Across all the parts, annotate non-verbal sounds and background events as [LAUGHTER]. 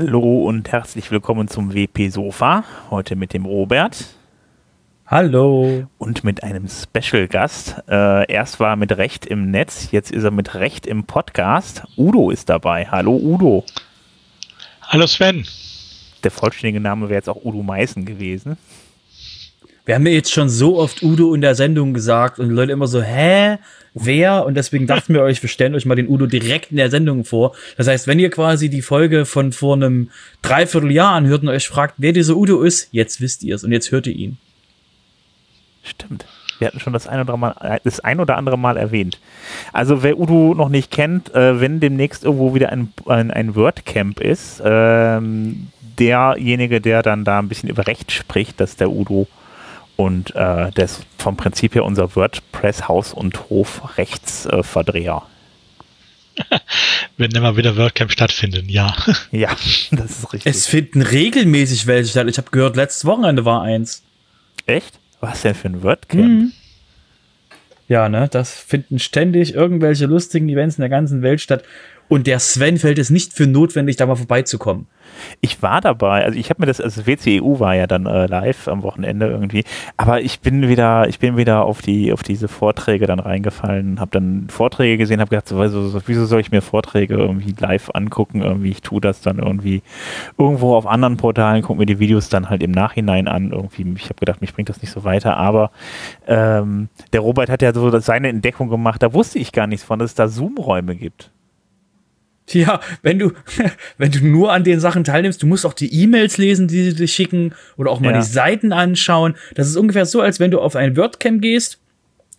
Hallo und herzlich willkommen zum WP Sofa. Heute mit dem Robert. Hallo. Und mit einem Special-Gast. Äh, erst war er mit Recht im Netz, jetzt ist er mit Recht im Podcast. Udo ist dabei. Hallo Udo. Hallo Sven. Der vollständige Name wäre jetzt auch Udo Meißen gewesen. Wir haben ja jetzt schon so oft Udo in der Sendung gesagt und die Leute immer so, hä? Wer? Und deswegen dachten wir euch, wir stellen euch mal den Udo direkt in der Sendung vor. Das heißt, wenn ihr quasi die Folge von vor einem Dreivierteljahr anhört und euch fragt, wer dieser Udo ist, jetzt wisst ihr es und jetzt hört ihr ihn. Stimmt. Wir hatten schon das ein oder, mal, das ein oder andere Mal erwähnt. Also wer Udo noch nicht kennt, äh, wenn demnächst irgendwo wieder ein, ein, ein WordCamp ist, ähm, derjenige, der dann da ein bisschen über Recht spricht, dass der Udo und äh, der ist vom Prinzip her unser WordPress Haus- und Hof-Rechtsverdreher. [LAUGHS] Wenn immer wieder WordCamp stattfinden, ja. [LAUGHS] Ja, das ist richtig. Es finden regelmäßig welche statt. Ich habe gehört, letztes Wochenende war eins. Echt? Was denn für ein WordCamp? Mhm. Ja, ne, das finden ständig irgendwelche lustigen Events in der ganzen Welt statt. Und der Sven fällt es nicht für notwendig, da mal vorbeizukommen. Ich war dabei, also ich habe mir das, also WCEU war ja dann äh, live am Wochenende irgendwie, aber ich bin wieder, ich bin wieder auf die, auf diese Vorträge dann reingefallen, habe dann Vorträge gesehen, habe gedacht, so, so, wieso soll ich mir Vorträge irgendwie live angucken? Irgendwie, ich tue das dann irgendwie irgendwo auf anderen Portalen, gucke mir die Videos dann halt im Nachhinein an. Irgendwie, ich habe gedacht, mich bringt das nicht so weiter, aber ähm, der Robert hat ja so seine Entdeckung gemacht, da wusste ich gar nichts von, dass es da Zoom-Räume gibt. Ja, wenn du, [LAUGHS] wenn du nur an den Sachen teilnimmst, du musst auch die E-Mails lesen, die sie dir schicken oder auch mal ja. die Seiten anschauen. Das ist ungefähr so, als wenn du auf ein WordCamp gehst,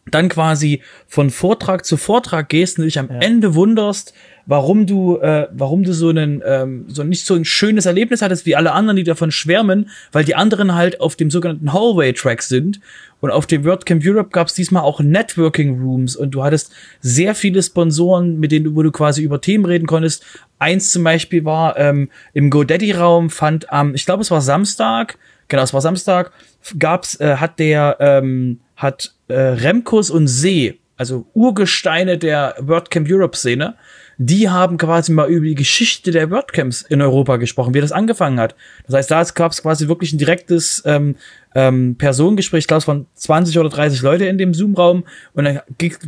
dann quasi von Vortrag zu Vortrag gehst und dich am ja. Ende wunderst, warum du, äh, warum du so einen, ähm, so nicht so ein schönes Erlebnis hattest wie alle anderen, die davon schwärmen, weil die anderen halt auf dem sogenannten Hallway-Track sind. Und auf dem WordCamp Europe gab es diesmal auch Networking Rooms und du hattest sehr viele Sponsoren, mit denen du, wo du quasi über Themen reden konntest. Eins zum Beispiel war ähm, im GoDaddy-Raum fand am, ich glaube es war Samstag, genau, es war Samstag, gab's, äh, hat der, ähm, hat äh, Remkus und See, also Urgesteine der WordCamp Europe-Szene, die haben quasi mal über die Geschichte der WordCamps in Europa gesprochen, wie das angefangen hat. Das heißt, da gab es quasi wirklich ein direktes ähm, ähm, Personengespräch, glaube, waren 20 oder 30 Leute in dem Zoom-Raum und dann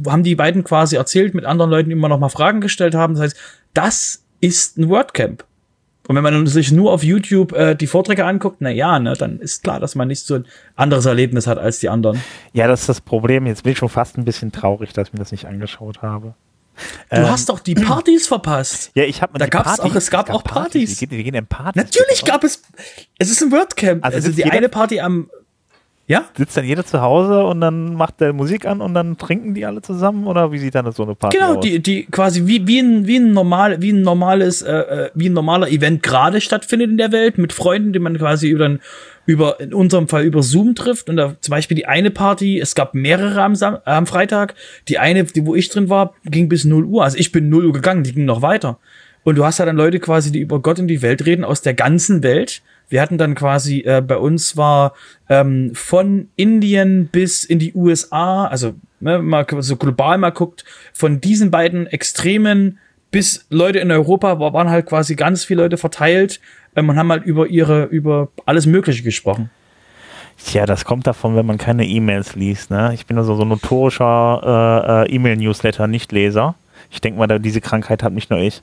haben die beiden quasi erzählt mit anderen Leuten, immer noch mal Fragen gestellt haben. Das heißt, das ist ein WordCamp. Und wenn man sich nur auf YouTube äh, die Vorträge anguckt, na ja, ne, dann ist klar, dass man nicht so ein anderes Erlebnis hat als die anderen. Ja, das ist das Problem. Jetzt bin ich schon fast ein bisschen traurig, dass ich mir das nicht angeschaut habe. Du ähm, hast doch die Partys verpasst. [CLEARS THROAT] Ja, ich habe Da gab es auch, es gab, gab auch Partys. Partys. Wir, gehen, wir gehen in Partys. Natürlich gab es. Es ist ein WordCamp. Also, also die eine Party am ja? Sitzt dann jeder zu Hause und dann macht der Musik an und dann trinken die alle zusammen oder wie sieht dann so eine Party genau, aus? Genau, die, die quasi wie, wie, ein, wie, ein normal, wie ein normales, äh, äh, wie ein normaler Event gerade stattfindet in der Welt mit Freunden, die man quasi über, über in unserem Fall über Zoom trifft. Und da zum Beispiel die eine Party, es gab mehrere am, Sam am Freitag. Die eine, die, wo ich drin war, ging bis 0 Uhr. Also ich bin 0 Uhr gegangen, die ging noch weiter. Und du hast ja dann Leute quasi, die über Gott und die Welt reden aus der ganzen Welt wir hatten dann quasi, äh, bei uns war ähm, von Indien bis in die USA, also ne, mal so global mal guckt, von diesen beiden Extremen bis Leute in Europa waren halt quasi ganz viele Leute verteilt ähm, und haben halt über ihre, über alles Mögliche gesprochen. Tja, das kommt davon, wenn man keine E-Mails liest. Ne? Ich bin also so notorischer äh, äh, E-Mail-Newsletter-Nichtleser. Ich denke mal, diese Krankheit hat nicht nur ich.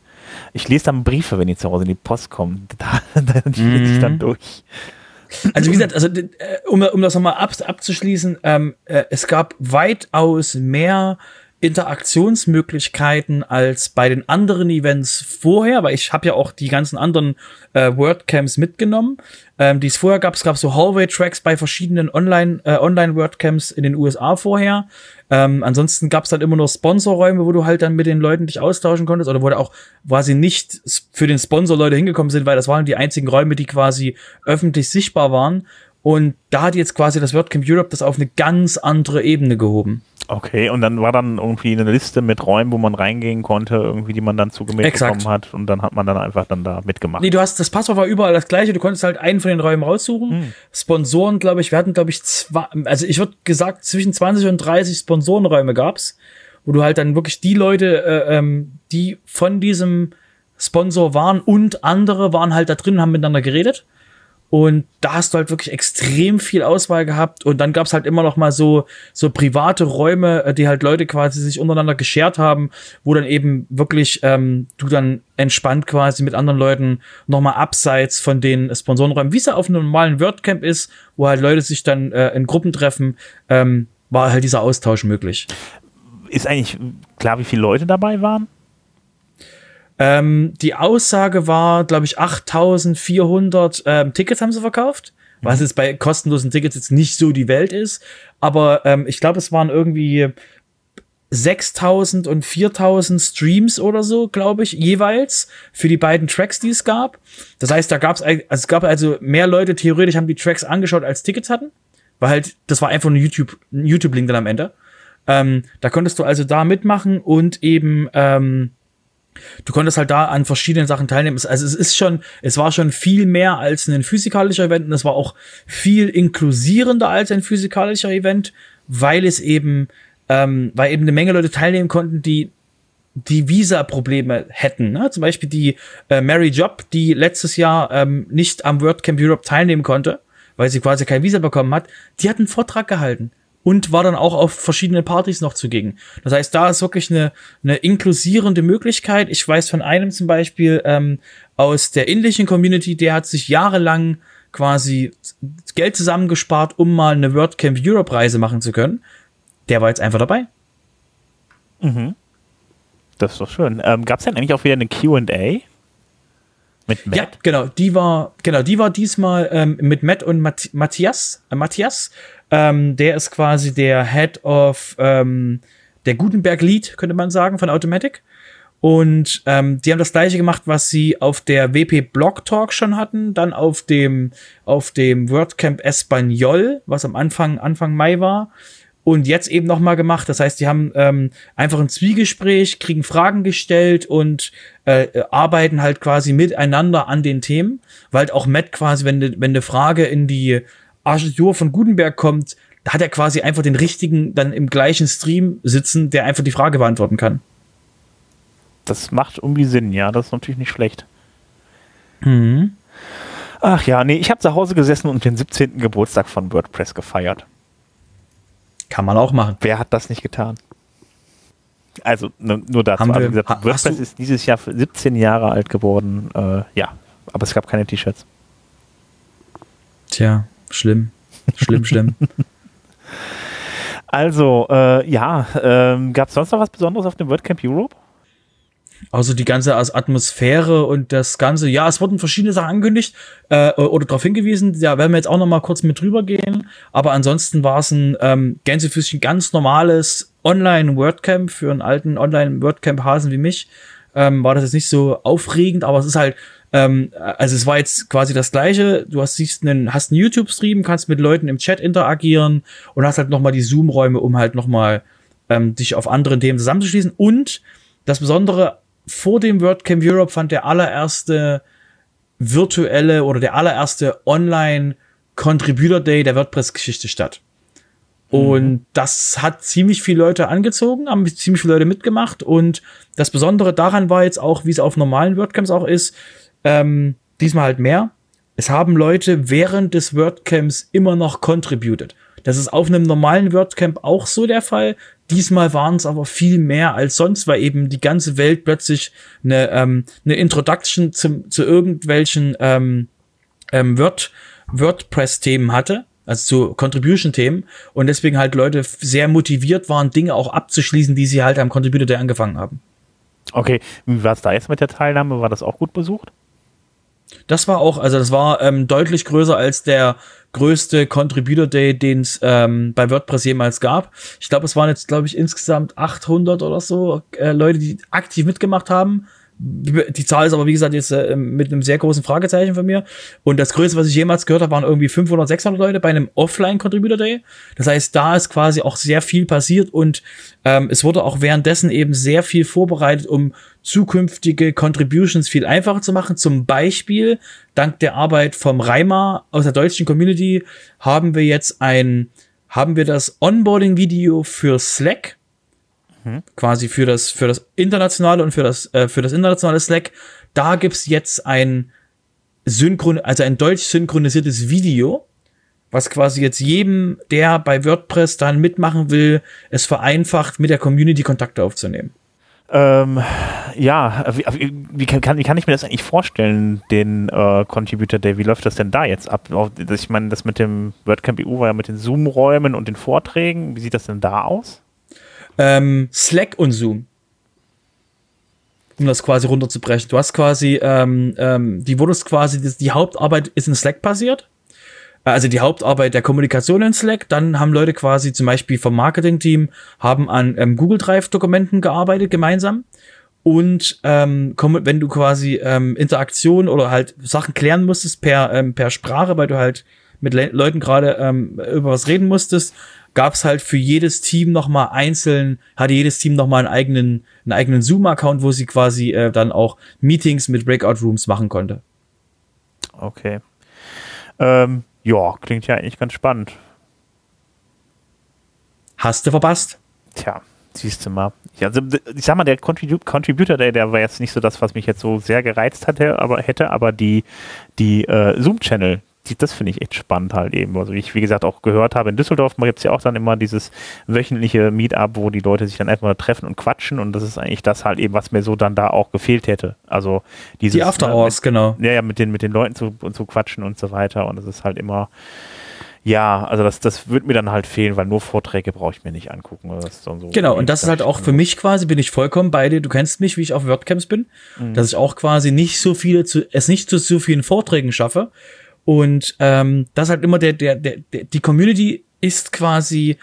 Ich lese dann Briefe, wenn die zu Hause in die Post kommen. [LAUGHS] Da, da mhm. ich dann durch. Also wie gesagt, also äh, um, um das nochmal ab, abzuschließen, ähm, äh, es gab weitaus mehr Interaktionsmöglichkeiten als bei den anderen Events vorher, weil ich habe ja auch die ganzen anderen äh, WordCamps mitgenommen. Ähm, die es vorher gab, es gab so Hallway-Tracks bei verschiedenen Online, äh, Online-WordCamps in den USA vorher. Ähm, ansonsten gab es dann immer nur Sponsorräume, wo du halt dann mit den Leuten dich austauschen konntest oder wo du auch quasi nicht für den Sponsor Leute hingekommen sind, weil das waren die einzigen Räume, die quasi öffentlich sichtbar waren. Und da hat jetzt quasi das WordCamp Europe das auf eine ganz andere Ebene gehoben. Okay, und dann war dann irgendwie eine Liste mit Räumen, wo man reingehen konnte, irgendwie, die man dann zugemeldet bekommen hat und dann hat man dann einfach dann da mitgemacht. Nee, du hast, das Passwort war überall das gleiche, du konntest halt einen von den Räumen raussuchen. Hm. Sponsoren, glaube ich, wir hatten, glaube ich, zwei, also ich würde gesagt, zwischen 20 und 30 Sponsorenräume gab's, wo du halt dann wirklich die Leute, äh, ähm, die von diesem Sponsor waren und andere waren halt da drin und haben miteinander geredet. Und da hast du halt wirklich extrem viel Auswahl gehabt. Und dann gab's halt immer noch mal so, so private Räume, äh, die halt Leute quasi sich untereinander geschert haben, wo dann eben wirklich ähm, du dann entspannt quasi mit anderen Leuten noch mal abseits von den Sponsorenräumen, wie es ja auf einem normalen WordCamp ist, wo halt Leute sich dann äh, in Gruppen treffen, ähm, war halt dieser Austausch möglich. Ist eigentlich klar, wie viele Leute dabei waren? Ähm, die Aussage war, glaube ich, 8400 ähm, Tickets haben sie verkauft, mhm. was jetzt bei kostenlosen Tickets jetzt nicht so die Welt ist. Aber ähm, ich glaube, es waren irgendwie 6000 und 4000 Streams oder so, glaube ich, jeweils für die beiden Tracks, die es gab. Das heißt, da gab es, also es gab also mehr Leute theoretisch haben die Tracks angeschaut als Tickets hatten, weil halt das war einfach ein YouTube ein YouTube Link dann am Ende. Ähm, da konntest du also da mitmachen und eben ähm, du konntest halt da an verschiedenen Sachen teilnehmen. Also es ist schon, es war schon viel mehr als ein physikalischer Event und es war auch viel inklusierender als ein physikalischer Event, weil es eben, ähm, weil eben eine Menge Leute teilnehmen konnten, die die Visa-Probleme hätten. Ne? Zum Beispiel die äh, Mary Job, die letztes Jahr ähm, nicht am WordCamp Europe teilnehmen konnte, weil sie quasi kein Visa bekommen hat, die hat einen Vortrag gehalten und war dann auch auf verschiedene Partys noch zugegen. Das heißt, da ist wirklich eine, eine inklusierende Möglichkeit. Ich weiß von einem zum Beispiel ähm, aus der indischen Community, der hat sich jahrelang quasi Geld zusammengespart, um mal eine WordCamp Europe Reise machen zu können. Der war jetzt einfach dabei. Mhm. Das ist doch schön. Ähm, Gab es denn eigentlich auch wieder eine Q&A? Mit Matt? Ja, genau. Die war, genau, die war diesmal ähm, mit Matt und Matt Matthias. Äh, Matthias. Ähm, der ist quasi der Head of ähm, der Gutenberg Lead, könnte man sagen, von Automatic. Und ähm, die haben das gleiche gemacht, was sie auf der WP Blog Talk schon hatten, dann auf dem auf dem WordCamp Espanol, was am Anfang Anfang Mai war, und jetzt eben noch mal gemacht. Das heißt, die haben ähm, einfach ein Zwiegespräch, kriegen Fragen gestellt und äh, arbeiten halt quasi miteinander an den Themen, weil auch Matt quasi, wenn de, wenn eine Frage in die Architektur von Gutenberg kommt, da hat er quasi einfach den richtigen dann im gleichen Stream sitzen, der einfach die Frage beantworten kann. Das macht irgendwie Sinn, ja, das ist natürlich nicht schlecht. Mhm. Ach ja, nee, ich habe zu Hause gesessen und den 17. Geburtstag von WordPress gefeiert. Kann man auch machen. Wer hat das nicht getan? Also nur dazu. Haben also, wir, gesagt, WordPress ist dieses Jahr 17 Jahre alt geworden. Äh, ja, aber es gab keine T-Shirts. Tja, Schlimm. Schlimm, schlimm. [LAUGHS] Also, äh, ja, ähm, gab es sonst noch was Besonderes auf dem WordCamp Europe? Also die ganze Atmosphäre und das Ganze, ja, es wurden verschiedene Sachen angekündigt äh, oder darauf hingewiesen, da werden wir jetzt auch noch mal kurz mit drüber gehen, aber ansonsten war es ein ähm, Gänsefüßchen ganz normales Online-WordCamp für einen alten Online-WordCamp-Hasen wie mich. Ähm, war das jetzt nicht so aufregend, aber es ist halt ähm, also es war jetzt quasi das gleiche. Du hast siehst einen, hast einen YouTube-Stream, kannst mit Leuten im Chat interagieren und hast halt nochmal die Zoom-Räume, um halt nochmal ähm, dich auf anderen Themen zusammenzuschließen. Und das Besondere, vor dem WordCamp Europe fand der allererste virtuelle oder der allererste Online Contributor Day der WordPress-Geschichte statt. Und mhm. das hat ziemlich viele Leute angezogen, haben ziemlich viele Leute mitgemacht. Und das Besondere daran war jetzt auch, wie es auf normalen WordCamps auch ist, ähm, diesmal halt mehr. Es haben Leute während des WordCamps immer noch contributed. Das ist auf einem normalen WordCamp auch so der Fall. Diesmal waren es aber viel mehr als sonst, weil eben die ganze Welt plötzlich eine, ähm, eine Introduction zum, zu irgendwelchen ähm, ähm, Word, WordPress-Themen hatte, also zu Contribution-Themen und deswegen halt Leute sehr motiviert waren, Dinge auch abzuschließen, die sie halt am Contributor Day angefangen haben. Okay, wie war es da jetzt mit der Teilnahme? War das auch gut besucht? Das war auch, also das war ähm, deutlich größer als der größte Contributor Day, den es ähm, bei WordPress jemals gab. Ich glaube, es waren jetzt, glaube ich, insgesamt 800 oder so äh, Leute, die aktiv mitgemacht haben die Zahl ist aber, wie gesagt, jetzt äh, mit einem sehr großen Fragezeichen von mir. Und das Größte, was ich jemals gehört habe, waren irgendwie 500, 600 Leute bei einem Offline-Contributor Day. Das heißt, da ist quasi auch sehr viel passiert und ähm, es wurde auch währenddessen eben sehr viel vorbereitet, um zukünftige Contributions viel einfacher zu machen. Zum Beispiel, dank der Arbeit vom Reimer aus der deutschen Community, haben wir jetzt ein, haben wir das Onboarding-Video für Slack Quasi für das, für das internationale und für das, äh, für das internationale Slack. da gibt's jetzt ein synchron, also ein deutsch synchronisiertes Video, was quasi jetzt jedem, der bei WordPress dann mitmachen will, es vereinfacht, mit der Community Kontakte aufzunehmen. Ähm, ja, wie, wie, kann, kann ich mir das eigentlich vorstellen, den äh, Contributor Day? Wie läuft das denn da jetzt ab? Ich meine, das mit dem WordCamp EU war ja mit den Zoom-Räumen und den Vorträgen. Wie sieht das denn da aus? Ähm, Slack und Zoom. Um das quasi runterzubrechen. Du hast quasi, ähm, ähm, die wurdest quasi, die Hauptarbeit ist in Slack passiert also die Hauptarbeit der Kommunikation in Slack. Dann haben Leute quasi zum Beispiel vom Marketing-Team haben an ähm, Google Drive-Dokumenten gearbeitet gemeinsam. Und ähm, wenn du quasi ähm, Interaktion oder halt Sachen klären musstest per, ähm, per Sprache, weil du halt mit Le Leuten gerade ähm, über was reden musstest, gab es halt für jedes Team nochmal einzeln, hatte jedes Team nochmal einen eigenen, einen eigenen Zoom-Account, wo sie quasi äh, dann auch Meetings mit Breakout-Rooms machen konnte. Okay. Ähm, ja, klingt ja eigentlich ganz spannend. Hast du verpasst? Tja, siehst du mal. Ich, also, ich sag mal, der Contrib Contributor Day, der war jetzt nicht so das, was mich jetzt so sehr gereizt hatte, aber hätte, aber die, die äh, Zoom-Channel, das finde ich echt spannend halt eben. Also wie ich, wie gesagt, auch gehört habe, in Düsseldorf gibt es ja auch dann immer dieses wöchentliche Meetup, wo die Leute sich dann einfach mal treffen und quatschen und das ist eigentlich das halt eben, was mir so dann da auch gefehlt hätte. Also dieses, Die After Hours, ne, genau. Ja, ja, mit den, mit den Leuten zu, zu quatschen und so weiter und das ist halt immer ja, also das, das wird mir dann halt fehlen, weil nur Vorträge brauche ich mir nicht angucken. So genau, und das ist halt auch für mich quasi, bin ich vollkommen bei dir. Du kennst mich, wie ich auf WordCamps bin, mhm. dass ich auch quasi nicht so viele, zu, es nicht zu so vielen Vorträgen schaffe, und ähm, das ist halt immer der, der, der, der, die Community ist quasi,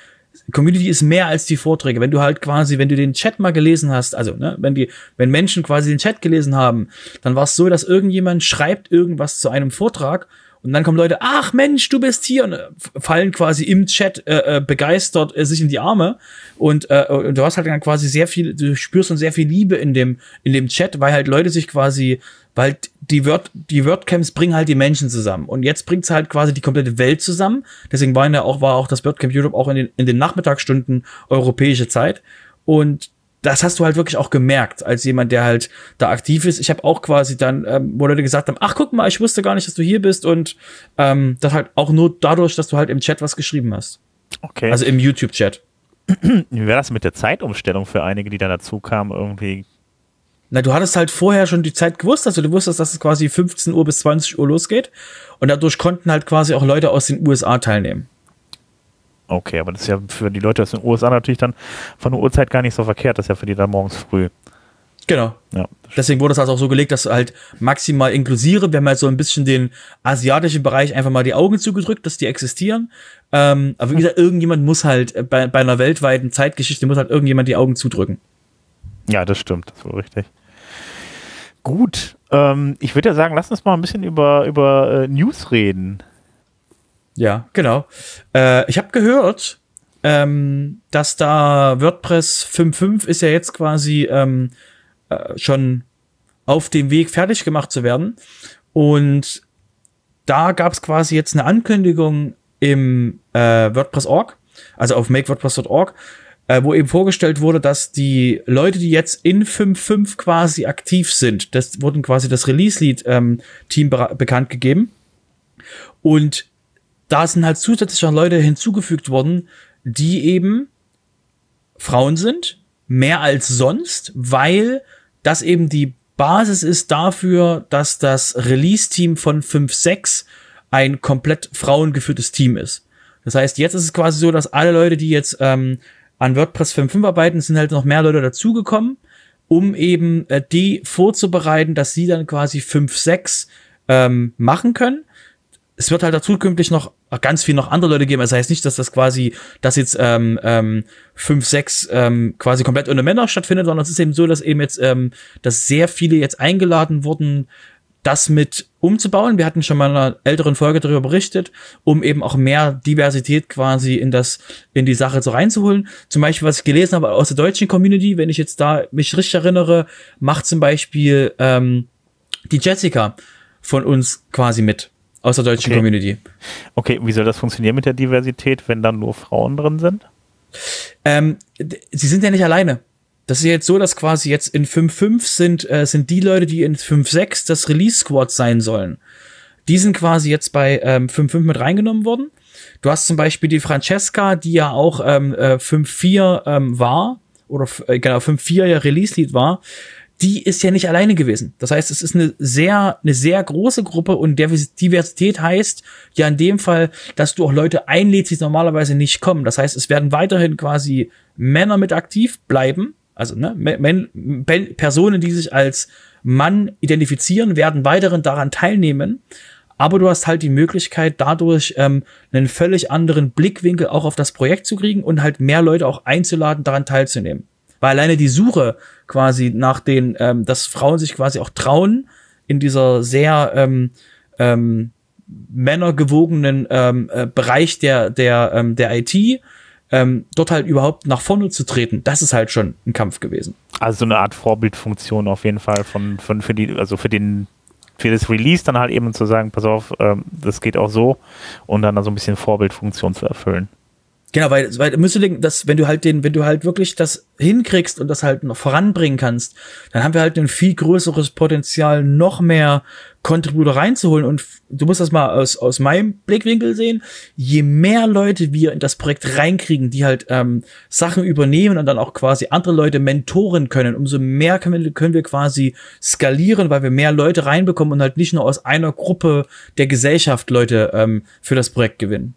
Community ist mehr als die Vorträge. Wenn du halt quasi, wenn du den Chat mal gelesen hast, also ne, wenn die, wenn Menschen quasi den Chat gelesen haben, dann war es so, dass irgendjemand schreibt irgendwas zu einem Vortrag und dann kommen Leute, ach Mensch, du bist hier. Und äh, fallen quasi im Chat äh, äh, begeistert äh, sich in die Arme. Und, äh, und du hast halt dann quasi sehr viel, du spürst dann sehr viel Liebe in dem in dem Chat, weil halt Leute sich quasi, weil die Word die WordCamps bringen halt die Menschen zusammen. Und jetzt bringt's halt quasi die komplette Welt zusammen. Deswegen war ja auch war auch das WordCamp Europe auch in den in den Nachmittagsstunden europäische Zeit. Und das hast du halt wirklich auch gemerkt, als jemand, der halt da aktiv ist. Ich habe auch quasi dann, ähm, wo Leute gesagt haben, ach guck mal, ich wusste gar nicht, dass du hier bist und ähm, das halt auch nur dadurch, dass du halt im Chat was geschrieben hast. Okay. Also im YouTube-Chat. Wie wäre das mit der Zeitumstellung für einige, die da dazu kamen, irgendwie? Na, du hattest halt vorher schon die Zeit gewusst, also du wusstest, dass es quasi 15 Uhr bis 20 Uhr losgeht und dadurch konnten halt quasi auch Leute aus den USA teilnehmen. Okay, aber das ist ja für die Leute aus den USA natürlich dann von der Uhrzeit gar nicht so verkehrt. Das ist ja für die dann morgens früh. Genau. Ja, Deswegen wurde es halt auch so gelegt, dass du halt maximal inklusiere. Wir haben halt so ein bisschen den asiatischen Bereich einfach mal die Augen zugedrückt, dass die existieren. Ähm, aber wie gesagt, irgendjemand muss halt äh, bei, bei einer weltweiten Zeitgeschichte muss halt irgendjemand die Augen zudrücken. Ja, das stimmt, das ist wohl richtig. Gut, ähm, ich würde ja sagen, lass uns mal ein bisschen über, über äh, News reden. Ja, genau. Äh, ich habe gehört, ähm, dass da WordPress 5.5 ist ja jetzt quasi ähm, äh, schon auf dem Weg fertig gemacht zu werden. Und da gab es quasi jetzt eine Ankündigung im äh, WordPress.org, also auf makewordpress.org, äh, wo eben vorgestellt wurde, dass die Leute, die jetzt in 5.5 quasi aktiv sind, das wurden quasi das Release-Lead-Team ähm, be bekannt gegeben. Und da sind halt zusätzlich Leute hinzugefügt worden, die eben Frauen sind, mehr als sonst, weil das eben die Basis ist dafür, dass das Release-Team von 5.6 ein komplett frauengeführtes Team ist. Das heißt, jetzt ist es quasi so, dass alle Leute, die jetzt ähm, an WordPress 5.5 arbeiten, sind halt noch mehr Leute dazugekommen, um eben äh, die vorzubereiten, dass sie dann quasi 5.6 ähm, machen können es wird halt da zukünftig noch ganz viel noch andere Leute geben. Das heißt nicht, dass das quasi, dass jetzt ähm, ähm, fünf, sechs ähm, quasi komplett ohne Männer stattfindet, sondern es ist eben so, dass eben jetzt, ähm, dass sehr viele jetzt eingeladen wurden, das mit umzubauen. Wir hatten schon mal in einer älteren Folge darüber berichtet, um eben auch mehr Diversität quasi in das, in die Sache so reinzuholen. Zum Beispiel, was ich gelesen habe aus der deutschen Community, wenn ich jetzt da mich richtig erinnere, macht zum Beispiel ähm, die Jessica von uns quasi mit aus der deutschen okay. Community. Okay, wie soll das funktionieren mit der Diversität, wenn dann nur Frauen drin sind? Ähm, sie sind ja nicht alleine. das ist jetzt so, dass quasi jetzt in 5.5 sind, äh, sind die Leute, die in 5.6 das Release Squad sein sollen. Die sind quasi jetzt bei ähm, 5.5 mit reingenommen worden. Du hast zum Beispiel die Francesca, die ja auch ähm, äh, 5.4 ähm, war, oder äh, genau, 5.4 ja Release-Lied war die ist ja nicht alleine gewesen. Das heißt, es ist eine sehr, eine sehr große Gruppe und Diversität heißt ja in dem Fall, dass du auch Leute einlädst, die normalerweise nicht kommen. Das heißt, es werden weiterhin quasi Männer mit aktiv bleiben. Also ne, Men Personen, die sich als Mann identifizieren, werden weiterhin daran teilnehmen. Aber du hast halt die Möglichkeit, dadurch ähm, einen völlig anderen Blickwinkel auch auf das Projekt zu kriegen und halt mehr Leute auch einzuladen, daran teilzunehmen. Weil alleine die Suche quasi nach den, ähm, dass Frauen sich quasi auch trauen, in dieser sehr ähm, ähm, männergewogenen ähm, äh, Bereich der, der, ähm, der IT, ähm, dort halt überhaupt nach vorne zu treten, das ist halt schon ein Kampf gewesen. Also so eine Art Vorbildfunktion auf jeden Fall von, von für die, also für den für das Release dann halt eben zu sagen, pass auf, ähm, das geht auch so und dann so also ein bisschen Vorbildfunktion zu erfüllen. Genau, weil, weil müsste denken, dass wenn du halt den, wenn du halt wirklich das hinkriegst und das halt noch voranbringen kannst, dann haben wir halt ein viel größeres Potenzial, noch mehr Contributor reinzuholen. Und du musst das mal aus, aus meinem Blickwinkel sehen. Je mehr Leute wir in das Projekt reinkriegen, die halt ähm, Sachen übernehmen und dann auch quasi andere Leute mentoren können, umso mehr können wir, können wir quasi skalieren, weil wir mehr Leute reinbekommen und halt nicht nur aus einer Gruppe der Gesellschaft Leute ähm, für das Projekt gewinnen.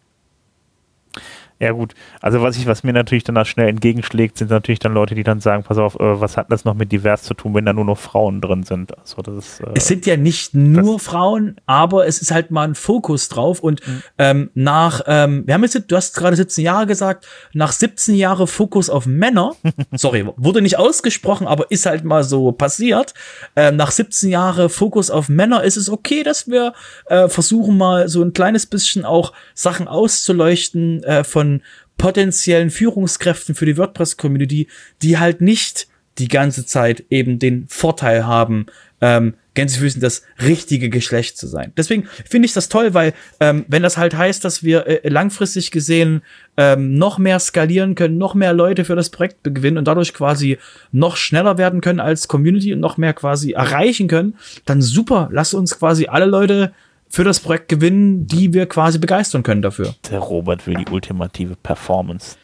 Ja gut, also was ich, was mir natürlich dann schnell entgegenschlägt, sind natürlich dann Leute, die dann sagen, pass auf, äh, was hat das noch mit divers zu tun, wenn da nur noch Frauen drin sind? Also das ist, äh, es sind ja nicht nur Frauen, aber es ist halt mal ein Fokus drauf und mhm. ähm, nach, ähm, wir haben jetzt, du hast gerade 17 Jahre gesagt, nach 17 Jahre Fokus auf Männer, [LAUGHS] sorry, wurde nicht ausgesprochen, aber ist halt mal so passiert, ähm, nach 17 Jahre Fokus auf Männer ist es okay, dass wir äh, versuchen mal so ein kleines bisschen auch Sachen auszuleuchten äh, von potenziellen Führungskräften für die WordPress-Community, die halt nicht die ganze Zeit eben den Vorteil haben, ähm, Gänsefüßen das richtige Geschlecht zu sein. Deswegen finde ich das toll, weil ähm, wenn das halt heißt, dass wir äh, langfristig gesehen ähm, noch mehr skalieren können, noch mehr Leute für das Projekt gewinnen und dadurch quasi noch schneller werden können als Community und noch mehr quasi erreichen können, dann super, lass uns quasi alle Leute für das Projekt gewinnen, die wir quasi begeistern können dafür. Der Robert will die ultimative Performance.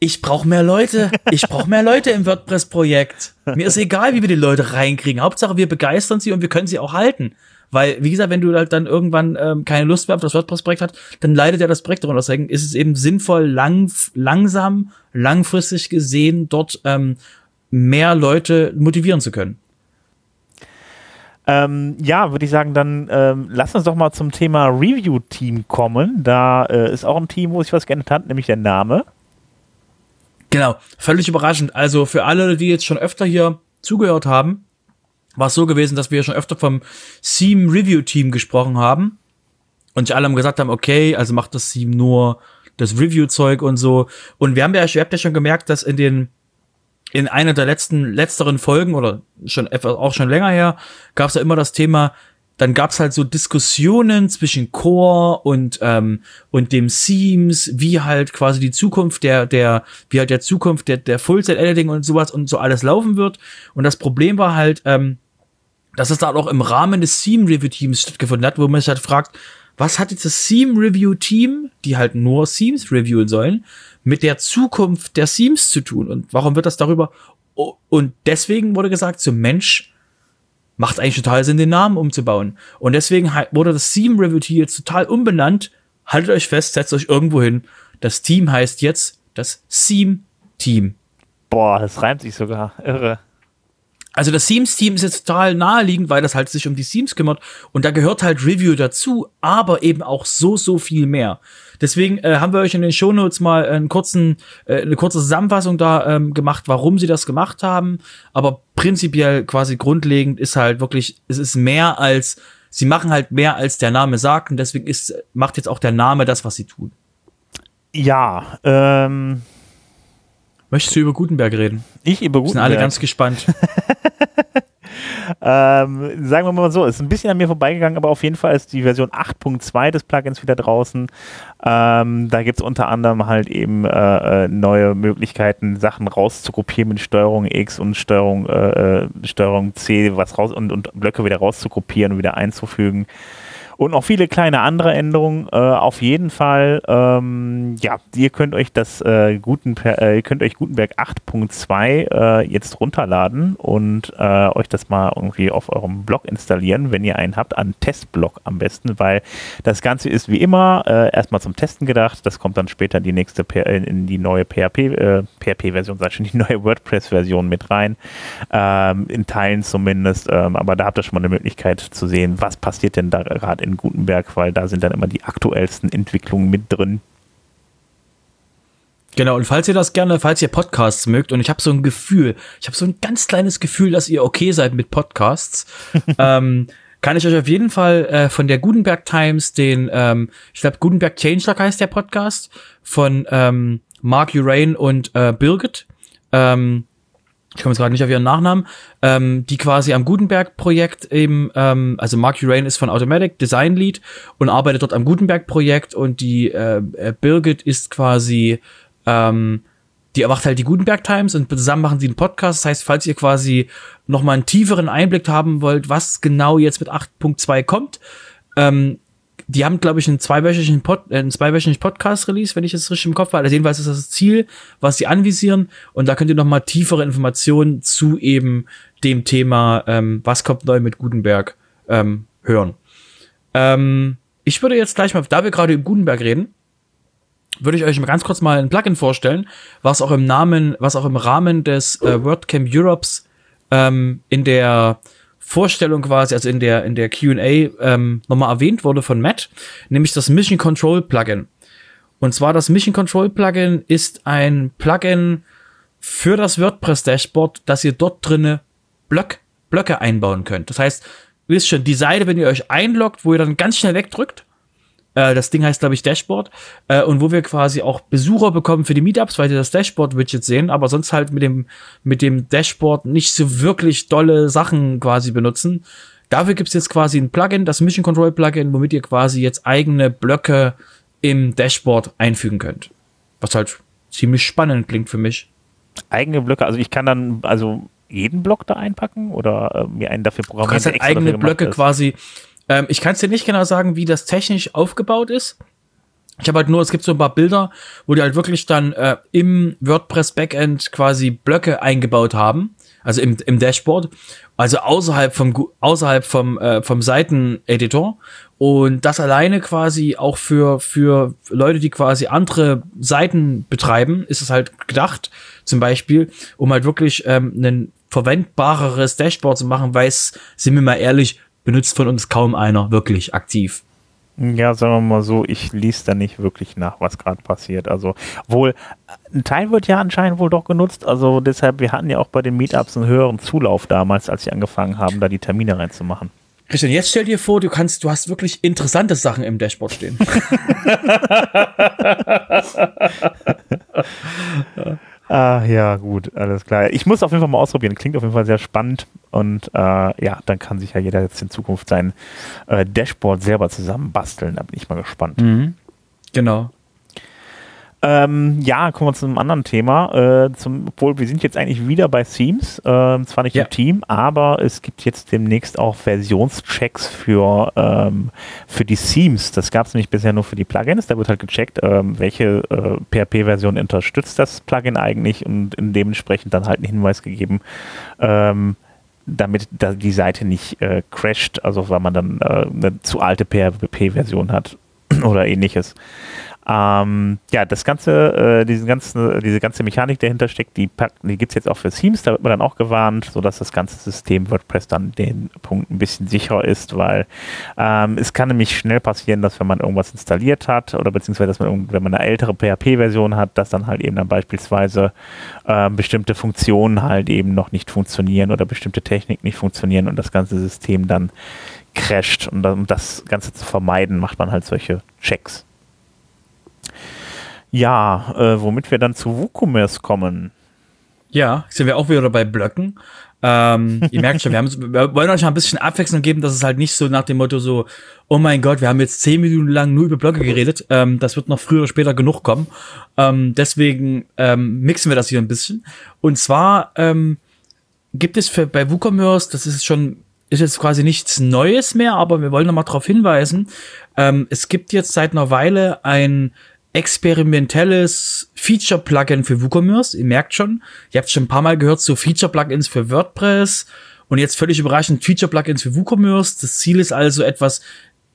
Ich brauche mehr Leute. Ich brauche mehr Leute im WordPress-Projekt. Mir ist egal, wie wir die Leute reinkriegen. Hauptsache, wir begeistern sie und wir können sie auch halten. Weil, wie gesagt, wenn du halt dann irgendwann ähm, keine Lust mehr auf das WordPress-Projekt hast, dann leidet ja das Projekt darunter. Deswegen ist es eben sinnvoll, lang, langsam, langfristig gesehen, dort ähm, mehr Leute motivieren zu können. Ähm, ja, würde ich sagen, dann ähm, lass uns doch mal zum Thema Review-Team kommen. Da äh, ist auch ein Team, wo sich was geändert hat, nämlich der Name. Genau, völlig überraschend. Also für alle, die jetzt schon öfter hier zugehört haben, war es so gewesen, dass wir schon öfter vom Seam Review Team gesprochen haben und alle haben gesagt haben, okay, also macht das Seam nur das Review-Zeug und so. Und wir haben ja, ihr habt ja schon gemerkt, dass in den in einer der letzten, letzteren Folgen oder schon etwas, auch schon länger her, gab es ja immer das Thema, dann gab es halt so Diskussionen zwischen Core und ähm, und dem Seams, wie halt quasi die Zukunft der der wie halt der Zukunft der der Full-Set Editing und sowas und so alles laufen wird. Und das Problem war halt, ähm, dass es da auch im Rahmen des Seam Review Teams stattgefunden hat, wo man sich halt fragt, was hat jetzt das Seam Review Team, die halt nur Seams reviewen sollen, mit der Zukunft der Seams zu tun? Und warum wird das darüber? Und deswegen wurde gesagt, so Mensch, macht eigentlich total Sinn, den Namen umzubauen. Und deswegen wurde das Seam Review Team jetzt total umbenannt. Haltet euch fest, setzt euch irgendwo hin. Das Team heißt jetzt das Seam Team. Boah, das reimt sich sogar. Irre. Also das Themes-Team ist jetzt total naheliegend, weil das halt sich um die Themes kümmert und da gehört halt Review dazu, aber eben auch so, so viel mehr. Deswegen äh, haben wir euch in den Shownotes mal einen kurzen, äh, eine kurze Zusammenfassung da ähm, gemacht, warum sie das gemacht haben. Aber prinzipiell quasi grundlegend ist halt wirklich, es ist mehr als, sie machen halt mehr als der Name sagt und deswegen ist, macht jetzt auch der Name das, was sie tun. Ja, ähm, Möchtest du über Gutenberg reden? Ich über Gutenberg. Sind alle ganz gespannt. [LAUGHS] Ähm, sagen wir mal so, ist ein bisschen an mir vorbeigegangen, aber auf jeden Fall ist die Version 8.2 des Plugins wieder draußen. Ähm, da gibt es unter anderem halt eben äh, äh, neue Möglichkeiten, Sachen rauszukopieren mit Steuerung X und Steuerung, äh, äh Steuerung C, was raus und, und Blöcke wieder rauszukopieren und wieder einzufügen und noch viele kleine andere Änderungen. Äh, auf jeden Fall, ähm, ja, ihr könnt euch das äh, Guten, äh, könnt euch Gutenberg 8.2 äh, jetzt runterladen und äh, euch das mal irgendwie auf eurem Blog installieren, wenn ihr einen habt, an Testblog am besten, weil das Ganze ist wie immer äh, erstmal zum Testen gedacht. Das kommt dann später in die nächste in die neue PHP PHP-Version, sag schon, die neue WordPress-Version mit rein, ähm, in Teilen zumindest. Ähm, aber da habt ihr schon mal eine Möglichkeit zu sehen, was passiert denn da gerade in Gutenberg, weil da sind dann immer die aktuellsten Entwicklungen mit drin. Genau, und falls ihr das gerne, falls ihr Podcasts mögt, und ich habe so ein Gefühl, ich habe so ein ganz kleines Gefühl, dass ihr okay seid mit Podcasts, [LAUGHS] ähm, kann ich euch auf jeden Fall äh, von der Gutenberg Times den, ähm, ich glaube, Gutenberg Changelog heißt der Podcast, von ähm, Mark Urain und äh, Birgit. Ähm, ich komme jetzt gerade nicht auf ihren Nachnamen, ähm, die quasi am Gutenberg-Projekt eben, ähm, also Mark Urain ist von Automatic Design Lead und arbeitet dort am Gutenberg-Projekt und die äh, äh, Birgit ist quasi, ähm, die erwacht halt die Gutenberg Times und zusammen machen sie einen Podcast. Das heißt, falls ihr quasi nochmal einen tieferen Einblick haben wollt, was genau jetzt mit 8.2 kommt, ähm, die haben, glaube ich, einen zweiwöchigen, Pod, äh, einen zweiwöchigen Podcast-Release, wenn ich es richtig im Kopf habe. Also jedenfalls ist das das Ziel, was sie anvisieren. Und da könnt ihr noch mal tiefere Informationen zu eben dem Thema, ähm, was kommt neu mit Gutenberg, ähm, hören. Ähm, ich würde jetzt gleich mal, da wir gerade über Gutenberg reden, würde ich euch mal ganz kurz mal ein Plugin vorstellen, was auch im Namen, was auch im Rahmen des äh, WordCamp Europes ähm, in der Vorstellung quasi, also in der, in der QA ähm, nochmal erwähnt wurde von Matt, nämlich das Mission Control Plugin. Und zwar das Mission Control Plugin ist ein Plugin für das WordPress Dashboard, dass ihr dort drinne Block, Blöcke einbauen könnt. Das heißt, wisst schon, die Seite, wenn ihr euch einloggt, wo ihr dann ganz schnell wegdrückt, äh, das Ding heißt, glaube ich, Dashboard. Äh, und wo wir quasi auch Besucher bekommen für die Meetups, weil die das Dashboard-Widget sehen, aber sonst halt mit dem, mit dem Dashboard nicht so wirklich dolle Sachen quasi benutzen. Dafür gibt's jetzt quasi ein Plugin, das Mission Control Plugin, womit ihr quasi jetzt eigene Blöcke im Dashboard einfügen könnt. Was halt ziemlich spannend klingt für mich. Eigene Blöcke, also ich kann dann also jeden Block da einpacken oder äh, mir einen dafür programmieren. Du kannst halt eigene Blöcke ist. quasi ähm, ich kann es dir nicht genau sagen, wie das technisch aufgebaut ist. Ich habe halt nur, es gibt so ein paar Bilder, wo die halt wirklich dann äh, im WordPress Backend quasi Blöcke eingebaut haben, also im, im Dashboard, also außerhalb vom außerhalb vom äh, vom Seiteneditor und das alleine quasi auch für für Leute, die quasi andere Seiten betreiben, ist es halt gedacht, zum Beispiel, um halt wirklich ähm, ein verwendbareres Dashboard zu machen, weil es, sind wir mal ehrlich, benutzt von uns kaum einer wirklich aktiv. Ja, sagen wir mal so, ich liest da nicht wirklich nach, was gerade passiert. Also wohl, ein Teil wird ja anscheinend wohl doch genutzt. Also deshalb, wir hatten ja auch bei den Meetups einen höheren Zulauf damals, als sie angefangen haben, da die Termine reinzumachen. Christian, jetzt stell dir vor, du kannst, du hast wirklich interessante Sachen im Dashboard stehen. [LAUGHS] [LAUGHS] Ah, ja, gut, alles klar. Ich muss auf jeden Fall mal ausprobieren. Klingt auf jeden Fall sehr spannend. Und äh, ja, dann kann sich ja jeder jetzt in Zukunft sein äh, Dashboard selber zusammenbasteln. Da bin ich mal gespannt. Mhm. Genau. Ähm, ja, kommen wir zu einem anderen Thema. Äh, zum, obwohl wir sind jetzt eigentlich wieder bei Themes, äh, zwar nicht ja. im Team, aber es gibt jetzt demnächst auch Versionschecks für, ähm, für die Themes. Das gab es nämlich bisher nur für die Plugins. Da wird halt gecheckt, ähm, welche äh, PHP-Version unterstützt das Plugin eigentlich und dementsprechend dann halt einen Hinweis gegeben, ähm, damit da die Seite nicht äh, crasht, also weil man dann äh, eine zu alte PHP-Version hat [CLEARS THROAT] oder ähnliches. Ähm, ja, das ganze, äh, diese ganze, diese ganze Mechanik, die dahinter steckt, die, die gibt es jetzt auch für Themes, da wird man dann auch gewarnt, sodass das ganze System WordPress dann den Punkt ein bisschen sicherer ist, weil ähm, es kann nämlich schnell passieren, dass wenn man irgendwas installiert hat oder beziehungsweise dass man wenn man eine ältere PHP-Version hat, dass dann halt eben dann beispielsweise äh, bestimmte Funktionen halt eben noch nicht funktionieren oder bestimmte Techniken nicht funktionieren und das ganze System dann crasht. Und um das Ganze zu vermeiden, macht man halt solche Checks. Ja, äh, womit wir dann zu WooCommerce kommen. Ja, sind wir auch wieder bei Blöcken. Ähm, [LAUGHS] ihr merkt schon, wir, wir wollen euch mal ein bisschen Abwechslung geben, dass es halt nicht so nach dem Motto so, oh mein Gott, wir haben jetzt zehn Minuten lang nur über Blöcke geredet. Ähm, das wird noch früher oder später genug kommen. Ähm, deswegen ähm, mixen wir das hier ein bisschen. Und zwar ähm, gibt es für, bei WooCommerce, das ist schon, ist jetzt quasi nichts Neues mehr, aber wir wollen nochmal darauf hinweisen, ähm, es gibt jetzt seit einer Weile ein experimentelles Feature-Plugin für WooCommerce. Ihr merkt schon, ihr habt schon ein paar Mal gehört, so Feature-Plugins für WordPress und jetzt völlig überraschend Feature-Plugins für WooCommerce. Das Ziel ist also etwas,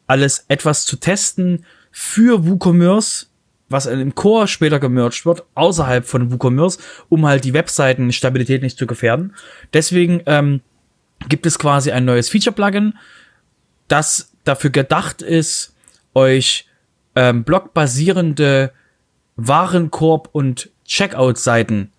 alles etwas zu testen für WooCommerce, was im Core später gemerged wird, außerhalb von WooCommerce, um halt die Webseitenstabilität nicht zu gefährden. Deswegen ähm, gibt es quasi ein neues Feature-Plugin, das dafür gedacht ist, euch ähm, blockbasierende Warenkorb- und Checkout-Seiten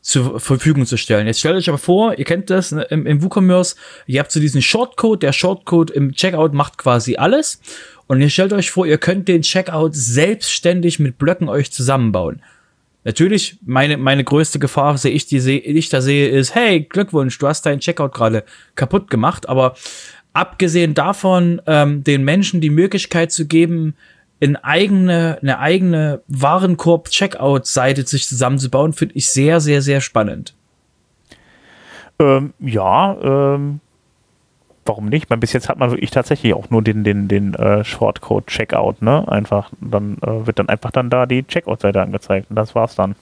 zur Verfügung zu stellen. Jetzt stellt euch aber vor, ihr kennt das ne, im, im WooCommerce, ihr habt so diesen Shortcode, der Shortcode im Checkout macht quasi alles und ihr stellt euch vor, ihr könnt den Checkout selbstständig mit Blöcken euch zusammenbauen. Natürlich, meine, meine größte Gefahr, sehe ich, die sehe, ich da sehe, ist, hey, Glückwunsch, du hast deinen Checkout gerade kaputt gemacht, aber abgesehen davon, ähm, den Menschen die Möglichkeit zu geben, in eigene, eine eigene Warenkorb-Checkout-Seite sich zusammenzubauen, finde ich sehr, sehr, sehr spannend. Ähm, ja, ähm, warum nicht? Weil bis jetzt hat man wirklich tatsächlich auch nur den, den, den äh, Shortcode-Checkout, ne? Einfach, dann äh, wird dann einfach dann da die Checkout-Seite angezeigt und das war's dann.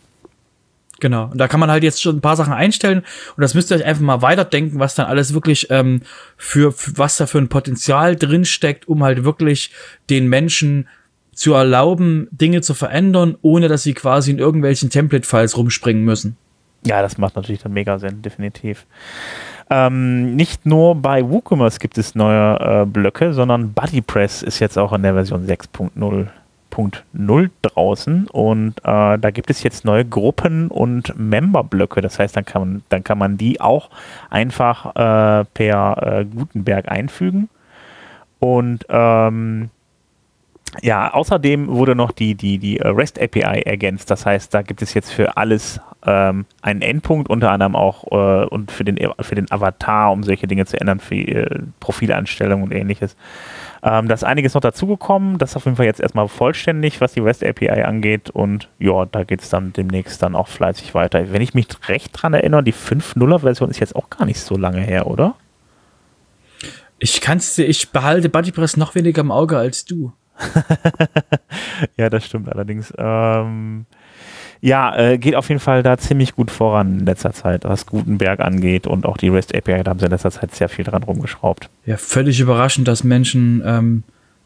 Genau. Und da kann man halt jetzt schon ein paar Sachen einstellen und das müsst ihr euch einfach mal weiterdenken, was dann alles wirklich ähm, für, für was da für ein Potenzial drinsteckt, um halt wirklich den Menschen zu erlauben, Dinge zu verändern, ohne dass sie quasi in irgendwelchen Template-Files rumspringen müssen. Ja, das macht natürlich dann mega Sinn, definitiv. Ähm, nicht nur bei WooCommerce gibt es neue äh, Blöcke, sondern BuddyPress ist jetzt auch in der Version 6.0.0 draußen und äh, da gibt es jetzt neue Gruppen und Member-Blöcke. Das heißt, dann kann man, dann kann man die auch einfach äh, per äh, Gutenberg einfügen. Und ähm, ja, außerdem wurde noch die, die, die REST API ergänzt. Das heißt, da gibt es jetzt für alles ähm, einen Endpunkt, unter anderem auch äh, und für den, für den Avatar, um solche Dinge zu ändern, für äh, Profilanstellungen und ähnliches. Ähm, da ist einiges noch dazugekommen. Das ist auf jeden Fall jetzt erstmal vollständig, was die REST API angeht. Und ja, da geht es dann demnächst dann auch fleißig weiter. Wenn ich mich recht dran erinnere, die 5.0er-Version ist jetzt auch gar nicht so lange her, oder? Ich kann's dir, ich behalte BuddyPress noch weniger im Auge als du. [LAUGHS] ja, das stimmt allerdings. Ähm, ja, äh, geht auf jeden Fall da ziemlich gut voran in letzter Zeit, was Gutenberg angeht und auch die REST API, da haben sie in letzter Zeit sehr viel dran rumgeschraubt. Ja, völlig überraschend, dass Menschen ähm,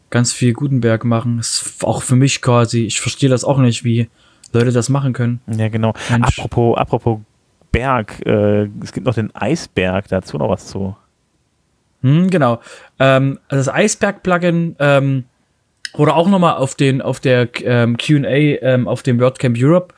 ganz viel Gutenberg machen. Ist auch für mich quasi, ich verstehe das auch nicht, wie Leute das machen können. Ja, genau. Mensch. Apropos, apropos Berg, äh, es gibt noch den Eisberg, dazu noch was zu. Hm, genau. Ähm, also das Eisberg-Plugin ähm, oder auch nochmal auf den, auf der ähm, QA ähm, auf dem WordCamp Europe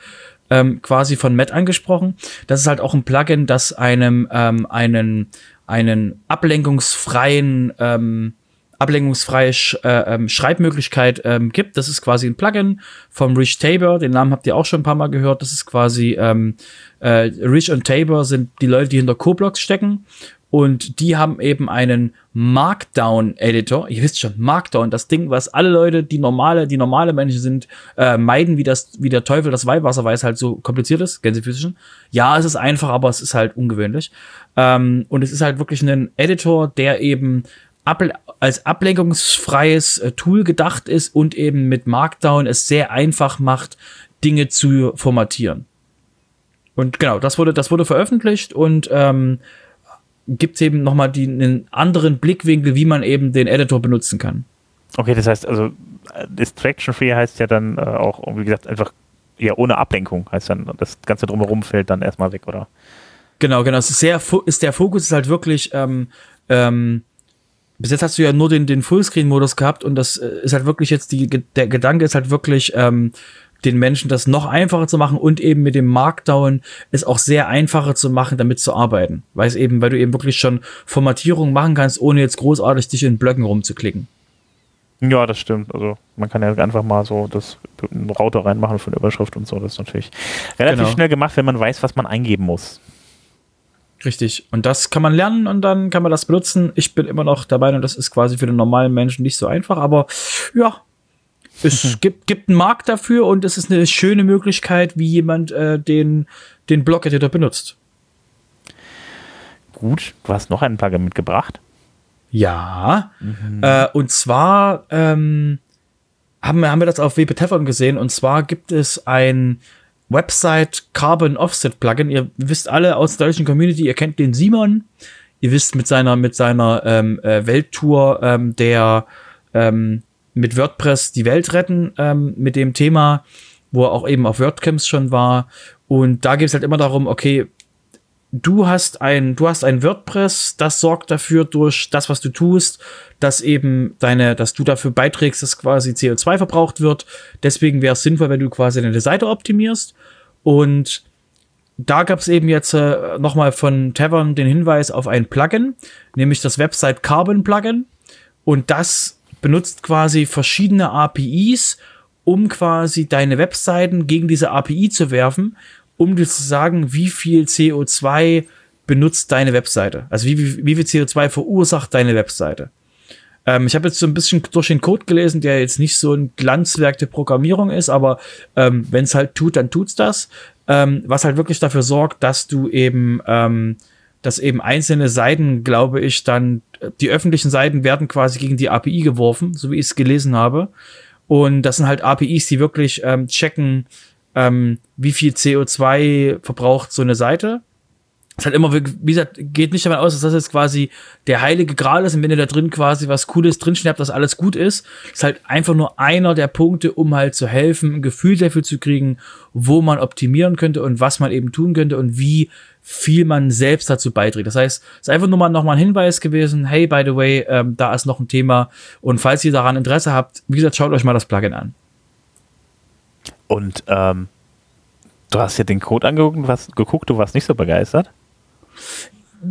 ähm, quasi von Matt angesprochen. Das ist halt auch ein Plugin, das einem ähm, einen, einen ablenkungsfreien ähm, ablenkungsfreie Sch äh, ähm, Schreibmöglichkeit ähm, gibt. Das ist quasi ein Plugin vom Rich Tabor. Den Namen habt ihr auch schon ein paar Mal gehört. Das ist quasi ähm, äh, Rich und Tabor sind die Leute, die hinter Coblox stecken und die haben eben einen Markdown-Editor. Ihr wisst schon, Markdown, das Ding, was alle Leute, die normale, die normale Menschen sind, äh, meiden, wie das, wie der Teufel das Weihwasser, weil es halt so kompliziert ist, Gänsephysischen. Ja, es ist einfach, aber es ist halt ungewöhnlich. Ähm, und es ist halt wirklich ein Editor, der eben Able als ablenkungsfreies äh, Tool gedacht ist und eben mit Markdown es sehr einfach macht, Dinge zu formatieren. Und genau, das wurde, das wurde veröffentlicht und ähm, gibt es eben nochmal einen anderen Blickwinkel, wie man eben den Editor benutzen kann. Okay, das heißt also, Distraction Free heißt ja dann äh, auch, wie gesagt, einfach ja ohne Ablenkung, heißt dann, das Ganze drumherum fällt dann erstmal weg, oder? Genau, genau. Es ist sehr, ist der Fokus ist halt wirklich, ähm, ähm, bis jetzt hast du ja nur den, den Fullscreen-Modus gehabt und das äh, ist halt wirklich jetzt die, der Gedanke ist halt wirklich, ähm, den Menschen das noch einfacher zu machen und eben mit dem Markdown es auch sehr einfacher zu machen, damit zu arbeiten. Weil es eben, weil du eben wirklich schon Formatierung machen kannst, ohne jetzt großartig dich in Blöcken rumzuklicken. Ja, das stimmt. Also man kann ja einfach mal so das einen Router reinmachen eine Überschrift und so. Das ist natürlich relativ genau. schnell gemacht, wenn man weiß, was man eingeben muss. Richtig. Und das kann man lernen und dann kann man das benutzen. Ich bin immer noch dabei und das ist quasi für den normalen Menschen nicht so einfach, aber ja, es [LAUGHS] gibt, gibt einen Markt dafür und es ist eine schöne Möglichkeit, wie jemand äh, den, den Blog-Editor benutzt. Gut, du hast noch einen Plugin mitgebracht. Ja, mhm. äh, und zwar ähm, haben, haben wir das auf WP Teflon gesehen und zwar gibt es ein Website Carbon Offset Plugin. Ihr wisst alle aus der deutschen Community, ihr kennt den Simon. Ihr wisst mit seiner mit seiner ähm, äh, Welttour, ähm, der ähm, mit WordPress die Welt retten, ähm, mit dem Thema, wo er auch eben auf WordCamps schon war. Und da geht es halt immer darum, okay, du hast ein, du hast ein WordPress, das sorgt dafür durch das, was du tust, dass eben deine, dass du dafür beiträgst, dass quasi CO2 verbraucht wird. Deswegen wäre es sinnvoll, wenn du quasi deine Seite optimierst. Und da gab es eben jetzt äh, nochmal von Tavern den Hinweis auf ein Plugin, nämlich das Website Carbon Plugin. Und das benutzt quasi verschiedene APIs, um quasi deine Webseiten gegen diese API zu werfen um dir zu sagen, wie viel CO2 benutzt deine Webseite. Also wie, wie, wie viel CO2 verursacht deine Webseite. Ähm, ich habe jetzt so ein bisschen durch den Code gelesen, der jetzt nicht so ein Glanzwerk der Programmierung ist, aber ähm, wenn es halt tut, dann tut's das. Ähm, was halt wirklich dafür sorgt, dass du eben, ähm, dass eben einzelne Seiten, glaube ich, dann, die öffentlichen Seiten werden quasi gegen die API geworfen, so wie ich es gelesen habe. Und das sind halt APIs, die wirklich ähm, checken, ähm, wie viel CO2 verbraucht so eine Seite. Es hat immer, wie gesagt, geht nicht davon aus, dass das jetzt quasi der heilige Gral ist und wenn ihr da drin quasi was Cooles drinstehen habt, dass alles gut ist. Ist halt einfach nur einer der Punkte, um halt zu helfen, ein Gefühl dafür zu kriegen, wo man optimieren könnte und was man eben tun könnte und wie viel man selbst dazu beiträgt. Das heißt, es ist einfach nur mal nochmal ein Hinweis gewesen, hey, by the way, ähm, da ist noch ein Thema und falls ihr daran Interesse habt, wie gesagt, schaut euch mal das Plugin an. Und ähm, du hast ja den Code angeguckt was geguckt, du warst nicht so begeistert.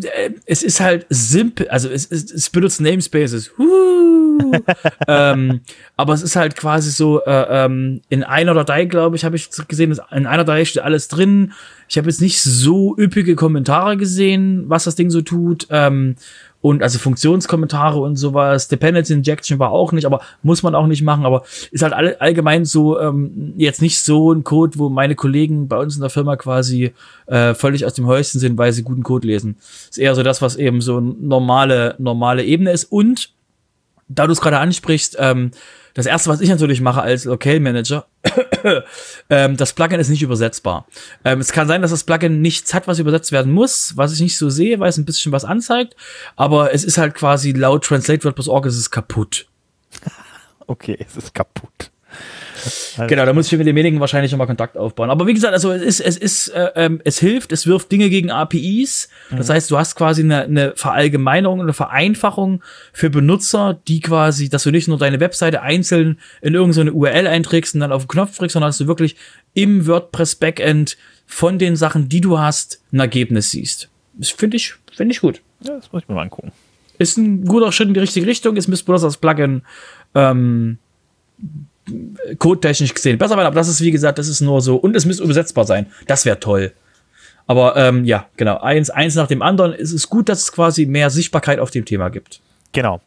Äh, es ist halt simpel, also es, es, es benutzt Namespaces. [LAUGHS] ähm, aber es ist halt quasi so, äh, ähm, in einer Datei, glaube ich, habe ich gesehen, in einer Datei steht alles drin. Ich habe jetzt nicht so üppige Kommentare gesehen, was das Ding so tut. Ähm, und also Funktionskommentare und sowas. Dependency Injection war auch nicht, aber muss man auch nicht machen. Aber ist halt all, allgemein so ähm, jetzt nicht so ein Code, wo meine Kollegen bei uns in der Firma quasi äh, völlig aus dem Häuschen sind, weil sie guten Code lesen. Ist eher so das, was eben so normale normale Ebene ist. Und da du es gerade ansprichst, ähm, das erste, was ich natürlich mache als Locale Manager, [COUGHS] ähm, das Plugin ist nicht übersetzbar. Ähm, es kann sein, dass das Plugin nichts hat, was übersetzt werden muss, was ich nicht so sehe, weil es ein bisschen was anzeigt. Aber es ist halt quasi laut Translate WordPress.org ist es kaputt. [LAUGHS] Okay, es ist kaputt. [LAUGHS] Also genau, da muss ich mit demjenigen wahrscheinlich nochmal Kontakt aufbauen. Aber wie gesagt, also es ist, es ist, äh, ähm, es hilft, es wirft Dinge gegen APIs. Das mhm. heißt, du hast quasi eine, eine Verallgemeinerung, eine Vereinfachung für Benutzer, die quasi, dass du nicht nur deine Webseite einzeln in irgendeine URL einträgst und dann auf den Knopf drückst, sondern dass du wirklich im WordPress Backend von den Sachen, die du hast, ein Ergebnis siehst. Das finde ich, finde ich gut. Ja, das muss ich mir mal angucken. Ist ein guter Schritt in die richtige Richtung, ist Miss Brothers Plugin ähm, codetechnisch gesehen besser werden, aber das ist, wie gesagt, das ist nur so, und es müsste übersetzbar sein. Das wäre toll. Aber ähm, ja, genau, eins, eins nach dem anderen. Es ist gut, dass es quasi mehr Sichtbarkeit auf dem Thema gibt. Genau.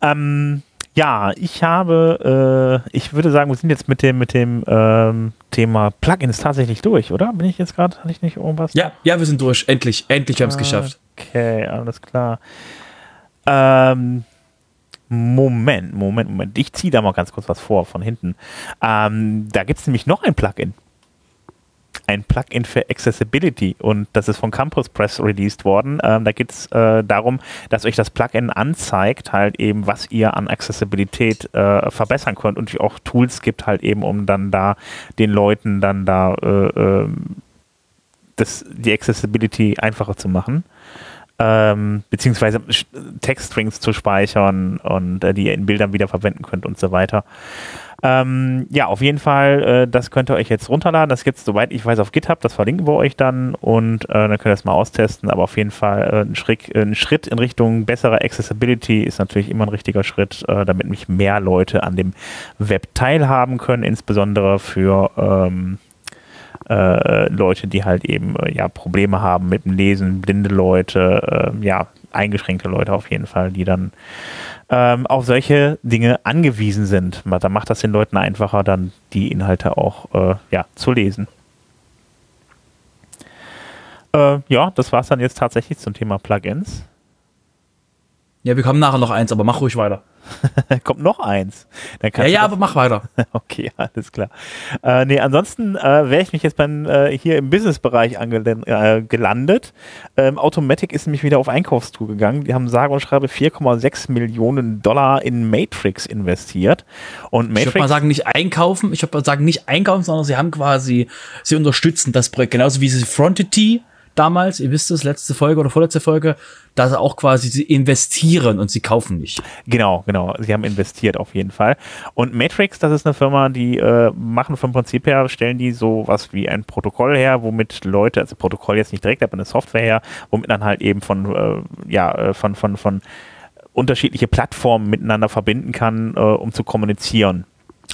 Ähm, ja, ich habe, äh, ich würde sagen, wir sind jetzt mit dem, mit dem ähm, Thema Plugins tatsächlich durch, oder? Bin ich jetzt gerade, hatte ich nicht irgendwas? Ja, ja, wir sind durch. Endlich, endlich haben wir es geschafft. Okay, alles klar. Ähm, Moment, Moment, Moment. Ich ziehe da mal ganz kurz was vor von hinten. Ähm, da gibt es nämlich noch ein Plugin. Ein Plugin für Accessibility und das ist von Campus Press released worden. Ähm, da geht es äh, darum, dass euch das Plugin anzeigt, halt eben, was ihr an Accessibilität äh, verbessern könnt und auch Tools gibt, halt eben, um dann da den Leuten dann da äh, ähm, das, die Accessibility einfacher zu machen. Ähm, beziehungsweise Textstrings zu speichern und äh, die ihr in Bildern wieder verwenden könnt und so weiter. Ähm, ja, auf jeden Fall, äh, das könnt ihr euch jetzt runterladen. Das gibt es, soweit ich weiß, auf GitHub. Das verlinken wir euch dann und äh, dann könnt ihr das mal austesten. Aber auf jeden Fall äh, ein, Schritt, ein, Schritt, in Richtung bessere Accessibility ist natürlich immer ein richtiger Schritt, äh, damit mich mehr Leute an dem Web teilhaben können, insbesondere für ähm, äh, Leute, die halt eben äh, ja Probleme haben mit dem Lesen, blinde Leute, ja eingeschränkte Leute auf jeden Fall, die dann ähm, auf solche Dinge angewiesen sind. Da macht das den Leuten einfacher, dann die Inhalte auch äh, ja, zu lesen. Äh, ja, das war es dann jetzt tatsächlich zum Thema Plugins. Ja, wir kommen nachher noch eins, aber mach ruhig weiter. [LAUGHS] Kommt noch eins. ja, ja, aber mach weiter. [LAUGHS] okay, alles klar. Äh, nee, ansonsten äh, wäre ich mich jetzt beim, äh, hier im Business-Bereich äh, gelandet. Ähm, Automatic ist nämlich wieder auf Einkaufstour gegangen. Die haben sage und schreibe 4,6 Millionen Dollar in Matrix investiert. Und Matrix, ich würde mal sagen, nicht einkaufen. Ich würde mal sagen, nicht einkaufen, sondern sie haben quasi, sie unterstützen das Projekt. Genauso wie sie Frontity damals, ihr wisst es, letzte Folge oder vorletzte Folge, dass auch quasi sie investieren und sie kaufen nicht. Genau, genau. Sie haben investiert auf jeden Fall. Und Matrix, das ist eine Firma, die äh, machen vom Prinzip her, stellen die so was wie ein Protokoll her, womit Leute, also Protokoll jetzt nicht direkt, aber eine Software her, womit dann halt eben von, äh, ja, äh, von, von, von unterschiedliche Plattformen miteinander verbinden kann, äh, um zu kommunizieren.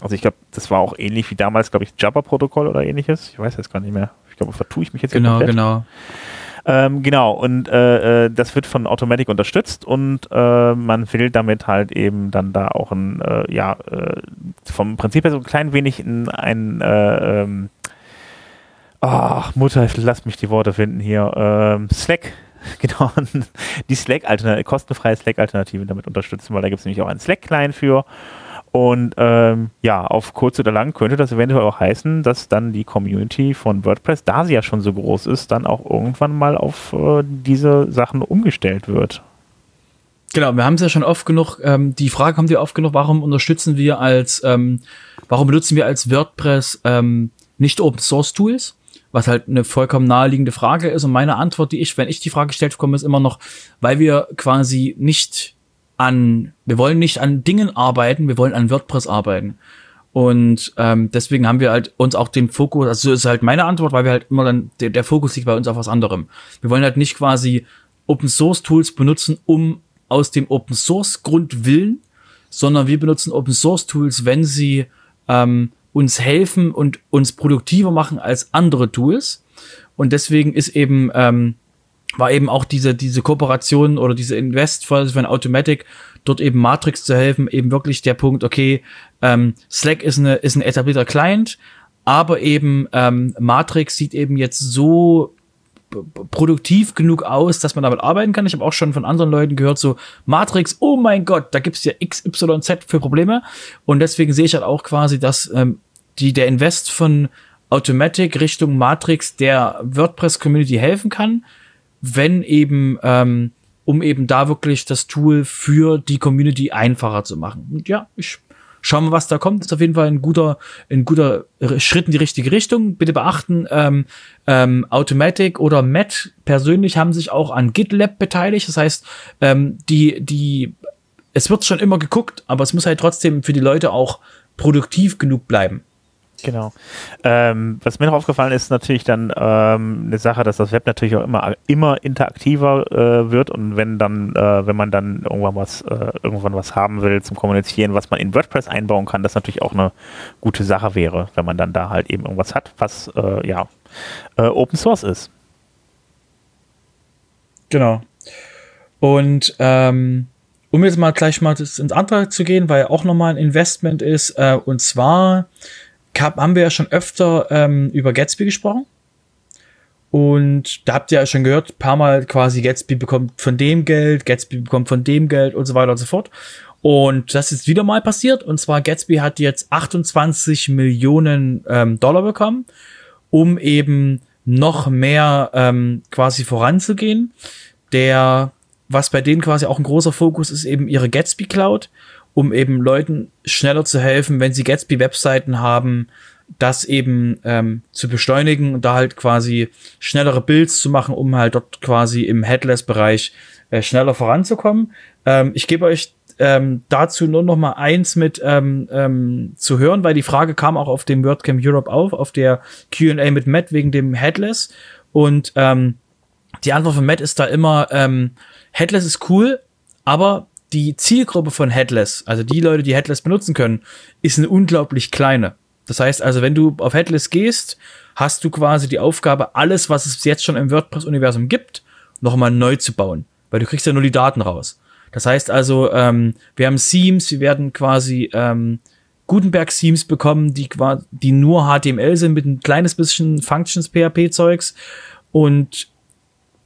Also ich glaube, das war auch ähnlich wie damals, glaube ich, Java-Protokoll oder ähnliches. Ich weiß jetzt gar nicht mehr. Ich glaube, vertue ich mich jetzt Genau, genau. Ähm, genau, und äh, äh, das wird von Automatic unterstützt und äh, man will damit halt eben dann da auch ein, äh, ja, äh, vom Prinzip her so ein klein wenig in ein, äh, ähm, ach, Mutter, lass mich die Worte finden hier, ähm, Slack [LAUGHS] genau, die Slack-Alternative, kostenfreie Slack-Alternative damit unterstützen, weil da gibt es nämlich auch einen Slack-Client für und ähm, ja, auf kurz oder lang könnte das eventuell auch heißen, dass dann die Community von WordPress, da sie ja schon so groß ist, dann auch irgendwann mal auf äh, diese Sachen umgestellt wird. Genau, wir haben es ja schon oft genug, ähm, die Frage kommt ja oft genug, warum unterstützen wir als, ähm, warum benutzen wir als WordPress ähm, nicht Open Source Tools? Was halt eine vollkommen naheliegende Frage ist. Und meine Antwort, die ich, wenn ich die Frage gestellt bekomme, ist immer noch, weil wir quasi nicht an, wir wollen nicht an Dingen arbeiten, wir wollen an WordPress arbeiten. Und ähm, deswegen haben wir halt uns auch den Fokus, also ist halt meine Antwort, weil wir halt immer dann, der, der Fokus liegt bei uns auf was anderem. Wir wollen halt nicht quasi Open Source Tools benutzen, um aus dem Open Source Grund willen, sondern wir benutzen Open Source Tools, wenn sie ähm, uns helfen und uns produktiver machen als andere Tools. Und deswegen ist eben ähm, war eben auch diese, diese Kooperation oder diese Invest von Automatic, dort eben Matrix zu helfen, eben wirklich der Punkt, okay, ähm, Slack ist, eine, ist ein etablierter Client, aber eben ähm, Matrix sieht eben jetzt so produktiv genug aus, dass man damit arbeiten kann. Ich habe auch schon von anderen Leuten gehört, so Matrix, oh mein Gott, da gibt's ja XYZ für Probleme. Und deswegen sehe ich halt auch quasi, dass ähm, die, der Invest von Automatic Richtung Matrix der WordPress-Community helfen kann wenn eben, ähm, um eben da wirklich das Tool für die Community einfacher zu machen. Und ja, ich schau mal, was da kommt. Ist auf jeden Fall ein guter, ein guter Schritt in die richtige Richtung. Bitte beachten, ähm, ähm, Automatic oder Matt persönlich haben sich auch an GitLab beteiligt. Das heißt, ähm, die, die, es wird schon immer geguckt, aber es muss halt trotzdem für die Leute auch produktiv genug bleiben. Genau. Ähm, was mir noch aufgefallen ist, natürlich dann ähm, eine Sache, dass das Web natürlich auch immer, immer interaktiver äh, wird und wenn dann, äh, wenn man dann irgendwann was, äh, irgendwann was haben will zum Kommunizieren, was man in WordPress einbauen kann, das natürlich auch eine gute Sache wäre, wenn man dann da halt eben irgendwas hat, was äh, ja äh, Open Source ist. Genau. Und ähm, um jetzt mal gleich mal ins andere zu gehen, weil auch nochmal ein Investment ist, äh, und zwar haben wir ja schon öfter ähm, über Gatsby gesprochen. Und da habt ihr ja schon gehört, paar Mal quasi Gatsby bekommt von dem Geld, Gatsby bekommt von dem Geld und so weiter und so fort. Und das ist wieder mal passiert. Und zwar Gatsby hat jetzt 28 Millionen ähm, Dollar bekommen, um eben noch mehr ähm, quasi voranzugehen. Der, was bei denen quasi auch ein großer Fokus ist, eben ihre Gatsby Cloud um eben Leuten schneller zu helfen, wenn sie Gatsby-Webseiten haben, das eben ähm, zu beschleunigen und da halt quasi schnellere Builds zu machen, um halt dort quasi im Headless-Bereich äh, schneller voranzukommen. Ähm, ich gebe euch ähm, dazu nur noch mal eins mit ähm, ähm, zu hören, weil die Frage kam auch auf dem WordCamp Europe auf, auf der Q&A mit Matt wegen dem Headless und ähm, die Antwort von Matt ist da immer, ähm, Headless ist cool, aber die Zielgruppe von Headless, also die Leute, die Headless benutzen können, ist eine unglaublich kleine. Das heißt also, wenn du auf Headless gehst, hast du quasi die Aufgabe, alles, was es jetzt schon im WordPress-Universum gibt, nochmal neu zu bauen. Weil du kriegst ja nur die Daten raus. Das heißt also, ähm, wir haben Themes, wir werden quasi ähm, Gutenberg-Themes bekommen, die, die nur HTML sind mit ein kleines bisschen Functions-PHP-Zeugs. Und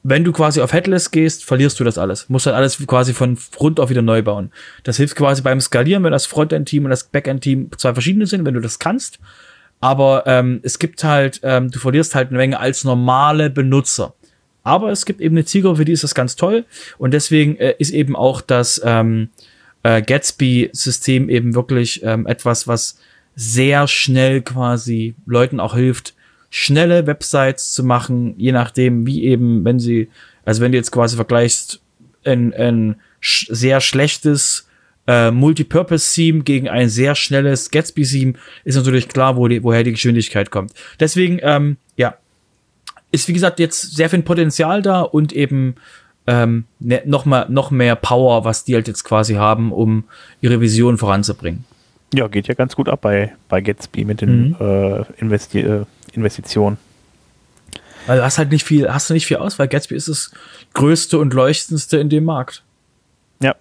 wenn du quasi auf Headless gehst, verlierst du das alles. Musst halt alles quasi von Grund auf wieder neu bauen. Das hilft quasi beim Skalieren, wenn das Frontend-Team und das Backend-Team zwei verschiedene sind, wenn du das kannst. Aber ähm, es gibt halt, ähm, du verlierst halt eine Menge als normale Benutzer. Aber es gibt eben eine Zielgruppe, für die ist das ganz toll. Und deswegen äh, ist eben auch das ähm, äh, Gatsby-System eben wirklich ähm, etwas, was sehr schnell quasi Leuten auch hilft, schnelle Websites zu machen, je nachdem, wie eben, wenn sie, also wenn du jetzt quasi vergleichst, ein, ein sch sehr schlechtes äh, Multipurpose-Theme gegen ein sehr schnelles Gatsby-Theme, ist natürlich klar, wo die, woher die Geschwindigkeit kommt. Deswegen, ähm, ja, ist wie gesagt jetzt sehr viel Potenzial da und eben ähm, ne, noch, mal, noch mehr Power, was die halt jetzt quasi haben, um ihre Vision voranzubringen. Ja, geht ja ganz gut ab bei, bei Gatsby mit den mhm. äh, Investi äh, Investitionen. Weil du hast halt nicht viel, hast du nicht viel aus, weil Gatsby ist das größte und leuchtendste in dem Markt. Ja.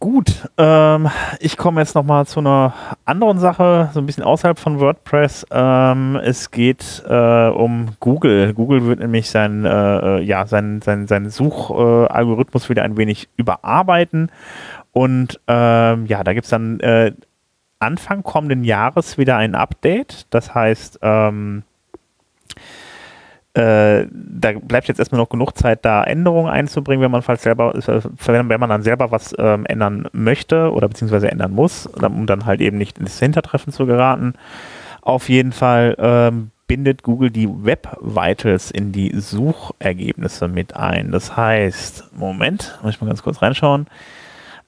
Gut, ähm, ich komme jetzt noch mal zu einer anderen Sache, so ein bisschen außerhalb von WordPress. Ähm, es geht äh, um Google. Google wird nämlich sein, äh, ja, sein, sein, sein Suchalgorithmus wieder ein wenig überarbeiten. Und ähm, ja, da gibt es dann äh, Anfang kommenden Jahres wieder ein Update. Das heißt, ähm, äh, da bleibt jetzt erstmal noch genug Zeit, da Änderungen einzubringen, wenn man falls selber, äh, wenn man dann selber was ähm, ändern möchte oder beziehungsweise ändern muss, um dann halt eben nicht ins Hintertreffen zu geraten. Auf jeden Fall ähm, bindet Google die Web Vitals in die Suchergebnisse mit ein. Das heißt, Moment, muss ich mal ganz kurz reinschauen.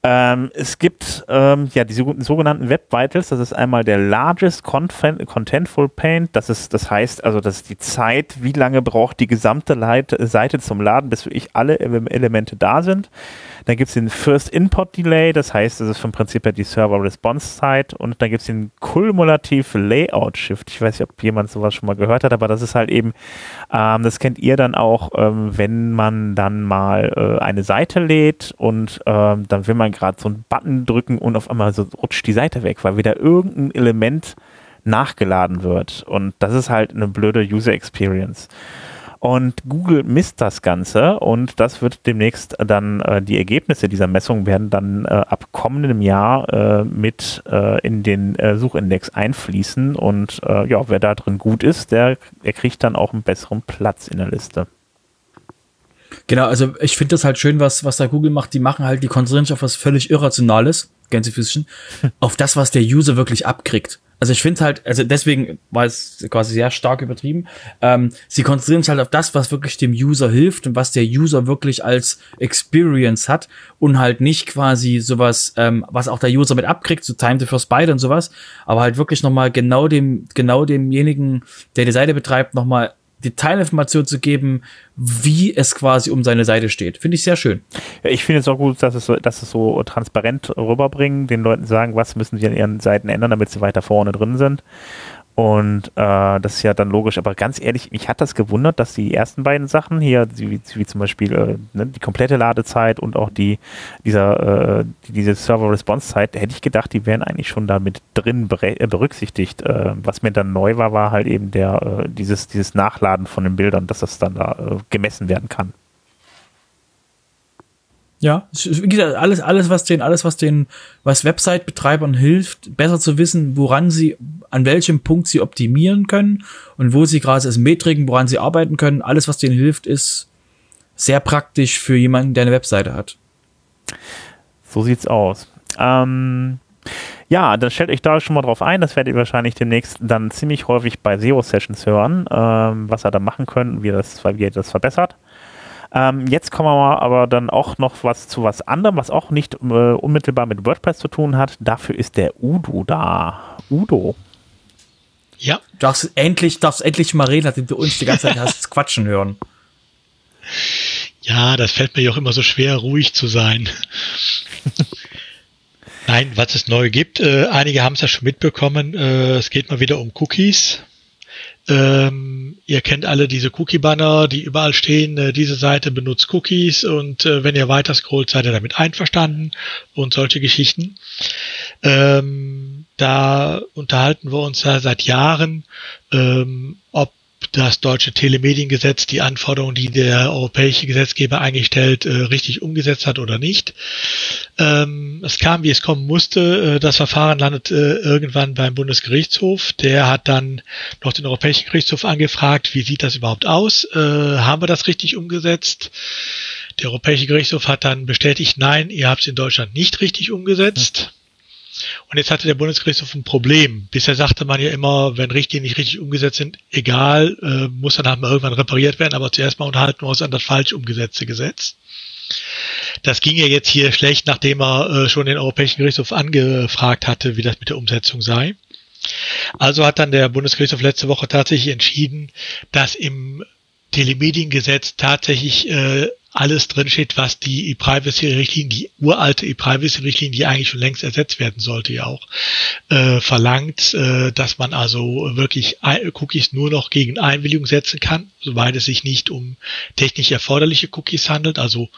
Ähm, es gibt ähm, ja die sogenannten Web Vitals. Das ist einmal der Largest Contentful Paint. Das ist, das heißt also, das ist die Zeit, wie lange braucht die gesamte Leit Seite zum Laden, bis wirklich alle Elemente da sind. Dann gibt es den First Import Delay, das heißt, das ist vom Prinzip her die Server Response Zeit. Und dann gibt es den Kumulativ Layout Shift. Ich weiß nicht, ob jemand sowas schon mal gehört hat, aber das ist halt eben, ähm, das kennt ihr dann auch, ähm, wenn man dann mal äh, eine Seite lädt und ähm, dann will man gerade so einen Button drücken und auf einmal so rutscht die Seite weg, weil wieder irgendein Element nachgeladen wird. Und das ist halt eine blöde User Experience. Und Google misst das Ganze und das wird demnächst dann, äh, die Ergebnisse dieser Messung werden dann äh, ab kommendem Jahr äh, mit äh, in den äh, Suchindex einfließen. Und äh, ja, wer da drin gut ist, der, der kriegt dann auch einen besseren Platz in der Liste. Genau, also ich finde das halt schön, was, was da Google macht. Die machen halt, die konzentrieren sich auf was völlig Irrationales, Gänsefüßchen, [LAUGHS] auf das, was der User wirklich abkriegt also ich finde halt, also deswegen war es quasi sehr stark übertrieben. Ähm, sie konzentrieren sich halt auf das, was wirklich dem User hilft und was der User wirklich als Experience hat und halt nicht quasi sowas, ähm, was auch der User mit abkriegt, so Time to First Byte und sowas, aber halt wirklich nochmal genau dem, genau demjenigen, der die Seite betreibt, nochmal Detailinformation zu geben, wie es quasi um seine Seite steht. Finde ich sehr schön. Ja, ich finde es auch gut, dass es, dass es so transparent rüberbringen, den Leuten sagen, was müssen sie an ihren Seiten ändern, damit sie weiter vorne drin sind. Und äh, das ist ja dann logisch, aber ganz ehrlich, mich hat das gewundert, dass die ersten beiden Sachen hier, wie, wie zum Beispiel äh, ne, die komplette Ladezeit und auch die dieser äh, diese Server-Response-Zeit, hätte ich gedacht, die wären eigentlich schon damit drin äh, berücksichtigt. Äh, was mir dann neu war, war halt eben der äh, dieses dieses Nachladen von den Bildern, dass das dann da gemessen werden kann. Ja, alles, alles, was den, alles, was den, was Website-Betreibern hilft, besser zu wissen, woran sie, an welchem Punkt sie optimieren können und wo sie gerade als Metriken, woran sie arbeiten können. Alles, was denen hilft, ist sehr praktisch für jemanden, der eine Webseite hat. So sieht's aus. Ähm, Ja, dann stellt euch da schon mal drauf ein. Das werdet ihr wahrscheinlich demnächst dann ziemlich häufig bei Zero Sessions hören, ähm, was er da machen können, wie, das, wie er das verbessert. Ähm, jetzt kommen wir mal aber dann auch noch was zu was anderem, was auch nicht äh, unmittelbar mit WordPress zu tun hat. Dafür ist der Udo da. Udo. Ja. Du darfst endlich, darfst endlich mal reden, nachdem du uns die ganze Zeit hast [LAUGHS] quatschen hören. Ja, das fällt mir ja auch immer so schwer, ruhig zu sein. [LAUGHS] Nein, was es neu gibt, äh, einige haben es ja schon mitbekommen, äh, es geht mal wieder um Cookies. Ähm, ihr kennt alle diese Cookie-Banner, die überall stehen, äh, diese Seite benutzt Cookies und äh, wenn ihr weiter scrollt, seid ihr damit einverstanden und solche Geschichten. Ähm, da unterhalten wir uns ja seit Jahren, ähm, ob das deutsche Telemediengesetz die Anforderungen, die der europäische Gesetzgeber eingestellt, äh, richtig umgesetzt hat oder nicht. Ähm, es kam, wie es kommen musste. Äh, das Verfahren landet äh, irgendwann beim Bundesgerichtshof. Der hat dann noch den Europäischen Gerichtshof angefragt, wie sieht das überhaupt aus? Haben wir das richtig umgesetzt? Der Europäische Gerichtshof hat dann bestätigt, nein, ihr habt es in Deutschland nicht richtig umgesetzt. Und jetzt hatte der Bundesgerichtshof ein Problem. Bisher sagte man ja immer, wenn Richtlinien nicht richtig umgesetzt sind, egal, äh, muss dann halt mal irgendwann repariert werden, aber zuerst mal unterhalten wir uns an das falsch umgesetzte Gesetz. Das ging ja jetzt hier schlecht, nachdem er äh, schon den Europäischen Gerichtshof angefragt hatte, wie das mit der Umsetzung sei. Also hat dann der Bundesgerichtshof letzte Woche tatsächlich entschieden, dass im Telemediengesetz tatsächlich äh, alles drinsteht, was die E-Privacy-Richtlinie, die uralte E-Privacy-Richtlinie, die eigentlich schon längst ersetzt werden sollte, ja auch, äh, verlangt, äh, dass man also wirklich Cookies nur noch gegen Einwilligung setzen kann, soweit es sich nicht um technisch erforderliche Cookies handelt. Also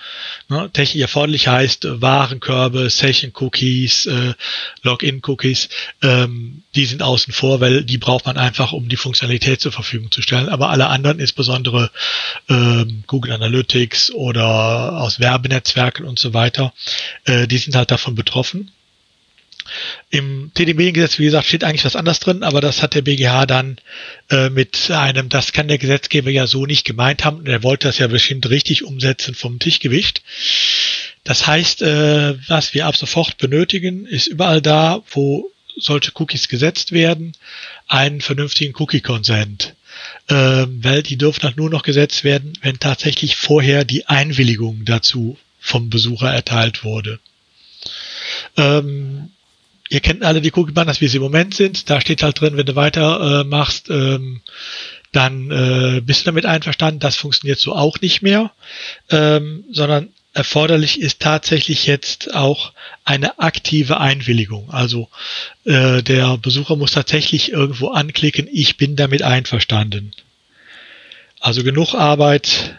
ne, technisch erforderlich heißt äh, Warenkörbe, Session-Cookies, äh, Login-Cookies, ähm, die sind außen vor, weil die braucht man einfach, um die Funktionalität zur Verfügung zu stellen. Aber alle anderen, insbesondere ähm, Google Analytics oder aus Werbenetzwerken und so weiter, äh, die sind halt davon betroffen. Im TD-Mediengesetz, wie gesagt, steht eigentlich was anderes drin, aber das hat der BGH dann äh, mit einem, das kann der Gesetzgeber ja so nicht gemeint haben, und er wollte das ja bestimmt richtig umsetzen vom Tischgewicht. Das heißt, äh, was wir ab sofort benötigen, ist überall da, wo solche Cookies gesetzt werden, einen vernünftigen Cookie-Consent weil die dürfen halt nur noch gesetzt werden, wenn tatsächlich vorher die Einwilligung dazu vom Besucher erteilt wurde. Ähm, ihr kennt alle die Cookie-Banners, wie sie im Moment sind. Da steht halt drin, wenn du weiter äh, machst, ähm, dann äh, bist du damit einverstanden. Das funktioniert so auch nicht mehr, ähm, sondern erforderlich ist tatsächlich jetzt auch eine aktive Einwilligung. Also äh, der Besucher muss tatsächlich irgendwo anklicken, ich bin damit einverstanden. Also genug Arbeit,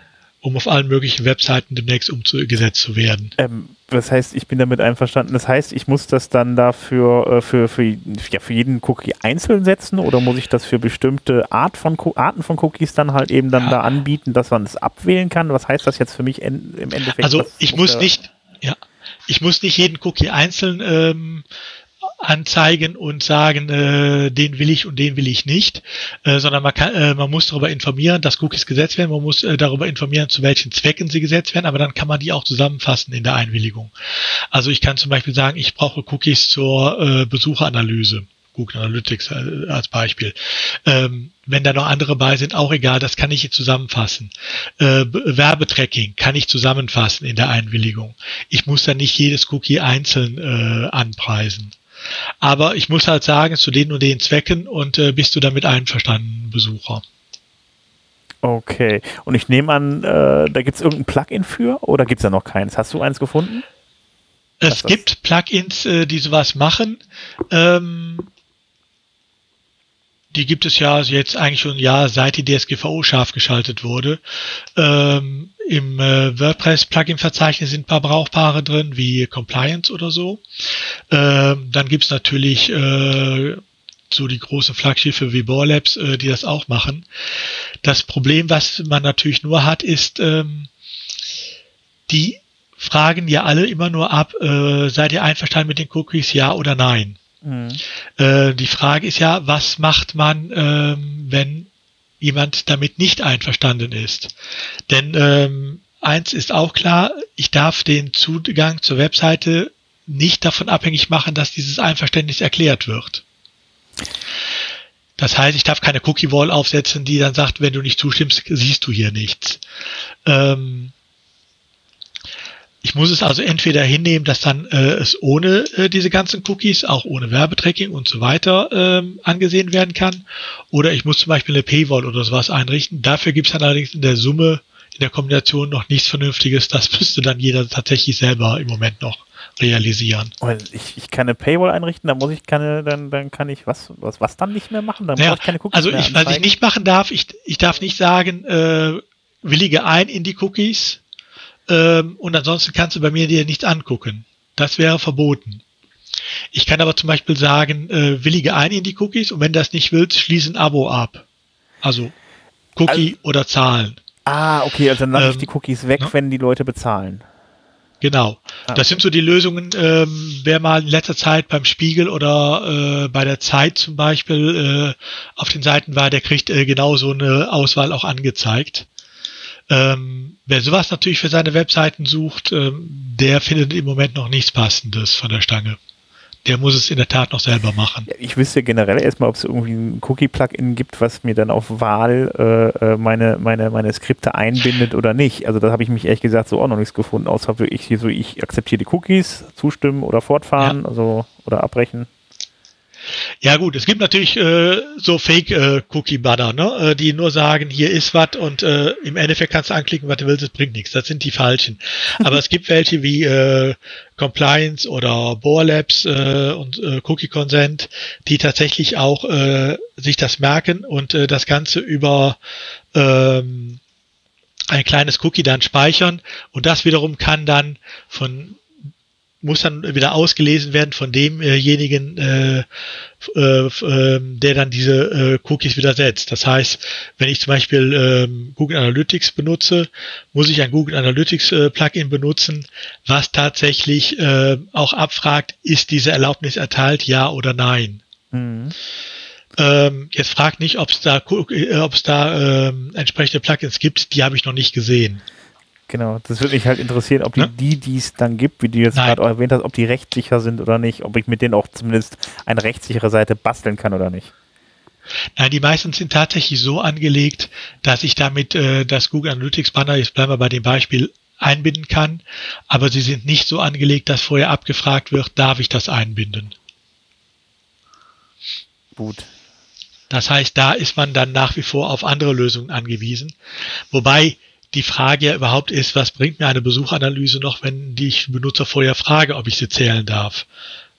um auf allen möglichen Webseiten demnächst umgesetzt zu werden. Ähm, das heißt, ich bin damit einverstanden. Das heißt, ich muss das dann dafür äh, für, für, ja, für jeden Cookie einzeln setzen oder muss ich das für bestimmte Art von Arten von Cookies dann halt eben dann ja. da anbieten, dass man es abwählen kann? Was heißt das jetzt für mich im Endeffekt? Also ich muss nicht, ja, ich muss nicht jeden Cookie einzeln ähm, anzeigen und sagen, äh, den will ich und den will ich nicht, äh, sondern man kann, äh, man muss darüber informieren, dass Cookies gesetzt werden, man muss äh, darüber informieren, zu welchen Zwecken sie gesetzt werden, aber dann kann man die auch zusammenfassen in der Einwilligung. Also ich kann zum Beispiel sagen, ich brauche Cookies zur äh, Besucheranalyse. Google Analytics äh, als Beispiel. Ähm, wenn da noch andere bei sind, auch egal, das kann ich zusammenfassen. Äh, Werbetracking kann ich zusammenfassen in der Einwilligung. Ich muss dann nicht jedes Cookie einzeln äh, anpreisen. Aber ich muss halt sagen, zu den und den Zwecken und äh, bist du damit einverstanden, Besucher. Okay. Und ich nehme an, äh, da gibt es irgendein Plugin für oder gibt es da noch keins? Hast du eins gefunden? Es gibt Plugins, äh, die sowas machen. Ähm, die gibt es ja jetzt eigentlich schon ein Jahr, seit die DSGVO scharf geschaltet wurde. Ähm, Im äh, WordPress-Plugin-Verzeichnis sind ein paar brauchbare drin, wie Compliance oder so. Ähm, dann gibt's natürlich äh, so die großen Flaggschiffe wie Borlabs, äh, die das auch machen. Das Problem, was man natürlich nur hat, ist, ähm, die fragen ja alle immer nur ab, äh, seid ihr einverstanden mit den Cookies, ja oder nein? Mhm. Äh, die Frage ist ja, was macht man, ähm, wenn jemand damit nicht einverstanden ist? Denn ähm, eins ist auch klar, ich darf den Zugang zur Webseite nicht davon abhängig machen, dass dieses Einverständnis erklärt wird. Das heißt, ich darf keine Cookie Wall aufsetzen, die dann sagt, wenn du nicht zustimmst, siehst du hier nichts. Ähm, ich muss es also entweder hinnehmen, dass dann äh, es ohne äh, diese ganzen Cookies, auch ohne Werbetracking und so weiter ähm, angesehen werden kann, oder ich muss zum Beispiel eine Paywall oder sowas einrichten. Dafür gibt es dann allerdings in der Summe, in der Kombination noch nichts Vernünftiges. Das müsste dann jeder tatsächlich selber im Moment noch realisieren. Ich, ich kann eine Paywall einrichten, dann muss ich keine, dann, dann kann ich was, was, was dann nicht mehr machen? Dann naja, ich keine Cookies also ich, was ich nicht machen darf, ich, ich darf nicht sagen, äh, willige ein in die Cookies ähm, und ansonsten kannst du bei mir dir nichts angucken. Das wäre verboten. Ich kann aber zum Beispiel sagen, äh, willige ein in die Cookies und wenn das nicht willst, schließe ein Abo ab. Also Cookie also, oder Zahlen. Ah, okay, also dann lasse ähm, ich die Cookies weg, ne? wenn die Leute bezahlen. Genau. Ah. Das sind so die Lösungen, ähm, wer mal in letzter Zeit beim Spiegel oder äh, bei der Zeit zum Beispiel äh, auf den Seiten war, der kriegt äh, genau so eine Auswahl auch angezeigt. Ähm, wer sowas natürlich für seine Webseiten sucht, ähm, der findet im Moment noch nichts Passendes von der Stange der muss es in der Tat noch selber machen. Ich wüsste generell erstmal, ob es irgendwie ein Cookie-Plugin gibt, was mir dann auf Wahl äh, äh, meine, meine, meine Skripte einbindet oder nicht. Also da habe ich mich ehrlich gesagt so auch noch nichts gefunden, außer ich so, ich akzeptiere die Cookies, zustimmen oder fortfahren, ja. also oder abbrechen. Ja gut, es gibt natürlich äh, so Fake-Cookie-Banner, äh, ne? äh, die nur sagen, hier ist was und äh, im Endeffekt kannst du anklicken, was du willst, es bringt nichts. Das sind die falschen. Aber es gibt welche wie äh, Compliance oder Bohr Labs äh, und äh, Cookie Consent, die tatsächlich auch äh, sich das merken und äh, das Ganze über ähm, ein kleines Cookie dann speichern und das wiederum kann dann von muss dann wieder ausgelesen werden von demjenigen, äh, äh, äh, der dann diese äh, Cookies wieder setzt. Das heißt, wenn ich zum Beispiel äh, Google Analytics benutze, muss ich ein Google Analytics äh, Plugin benutzen, was tatsächlich äh, auch abfragt, ist diese Erlaubnis erteilt, ja oder nein. Mhm. Ähm, jetzt fragt nicht, ob es da, ob es da ähm, entsprechende Plugins gibt, die habe ich noch nicht gesehen. Genau, das würde mich halt interessieren, ob die, ja? die, die es dann gibt, wie du jetzt gerade erwähnt hast, ob die rechtssicher sind oder nicht, ob ich mit denen auch zumindest eine rechtssichere Seite basteln kann oder nicht. Nein, die meisten sind tatsächlich so angelegt, dass ich damit äh, das Google Analytics Banner, jetzt bleiben wir bei dem Beispiel, einbinden kann, aber sie sind nicht so angelegt, dass vorher abgefragt wird, darf ich das einbinden. Gut. Das heißt, da ist man dann nach wie vor auf andere Lösungen angewiesen. Wobei die Frage ja überhaupt ist, was bringt mir eine Besuchanalyse noch, wenn die ich Benutzer vorher frage, ob ich sie zählen darf?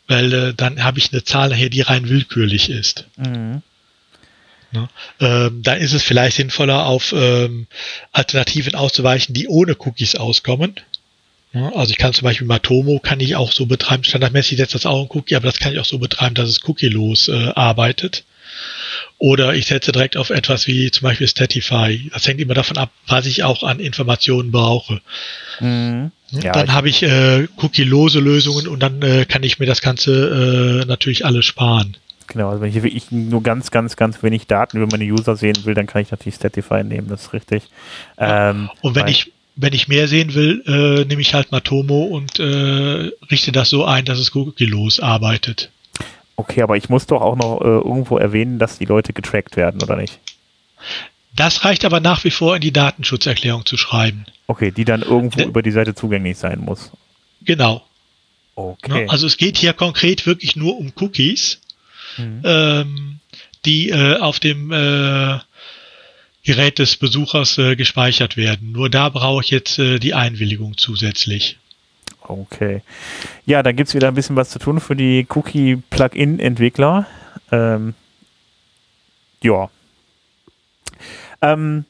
Weil äh, dann habe ich eine Zahl nachher, die rein willkürlich ist. Mhm. Ne? Ähm, da ist es vielleicht sinnvoller, auf ähm, Alternativen auszuweichen, die ohne Cookies auskommen. Ne? Also ich kann zum Beispiel Matomo kann ich auch so betreiben, standardmäßig setzt das auch ein Cookie, aber das kann ich auch so betreiben, dass es cookielos äh, arbeitet. Oder ich setze direkt auf etwas wie zum Beispiel Statify. Das hängt immer davon ab, was ich auch an Informationen brauche. Mhm. Ja, dann habe ich äh, cookie-lose Lösungen und dann äh, kann ich mir das Ganze äh, natürlich alles sparen. Genau, also wenn ich wirklich nur ganz, ganz, ganz wenig Daten über meine User sehen will, dann kann ich natürlich Statify nehmen, das ist richtig. Ähm, und wenn ich wenn ich mehr sehen will, äh, nehme ich halt Matomo und äh, richte das so ein, dass es cookie-los arbeitet. Okay, aber ich muss doch auch noch äh, irgendwo erwähnen, dass die Leute getrackt werden, oder nicht? Das reicht aber nach wie vor in die Datenschutzerklärung zu schreiben. Okay, die dann irgendwo De über die Seite zugänglich sein muss. Genau. Okay. Also es geht hier konkret wirklich nur um Cookies, mhm. ähm, die äh, auf dem äh, Gerät des Besuchers äh, gespeichert werden. Nur da brauche ich jetzt äh, die Einwilligung zusätzlich. Okay. Ja, da gibt es wieder ein bisschen was zu tun für die Cookie-Plugin-Entwickler. Ähm, ja. Ähm,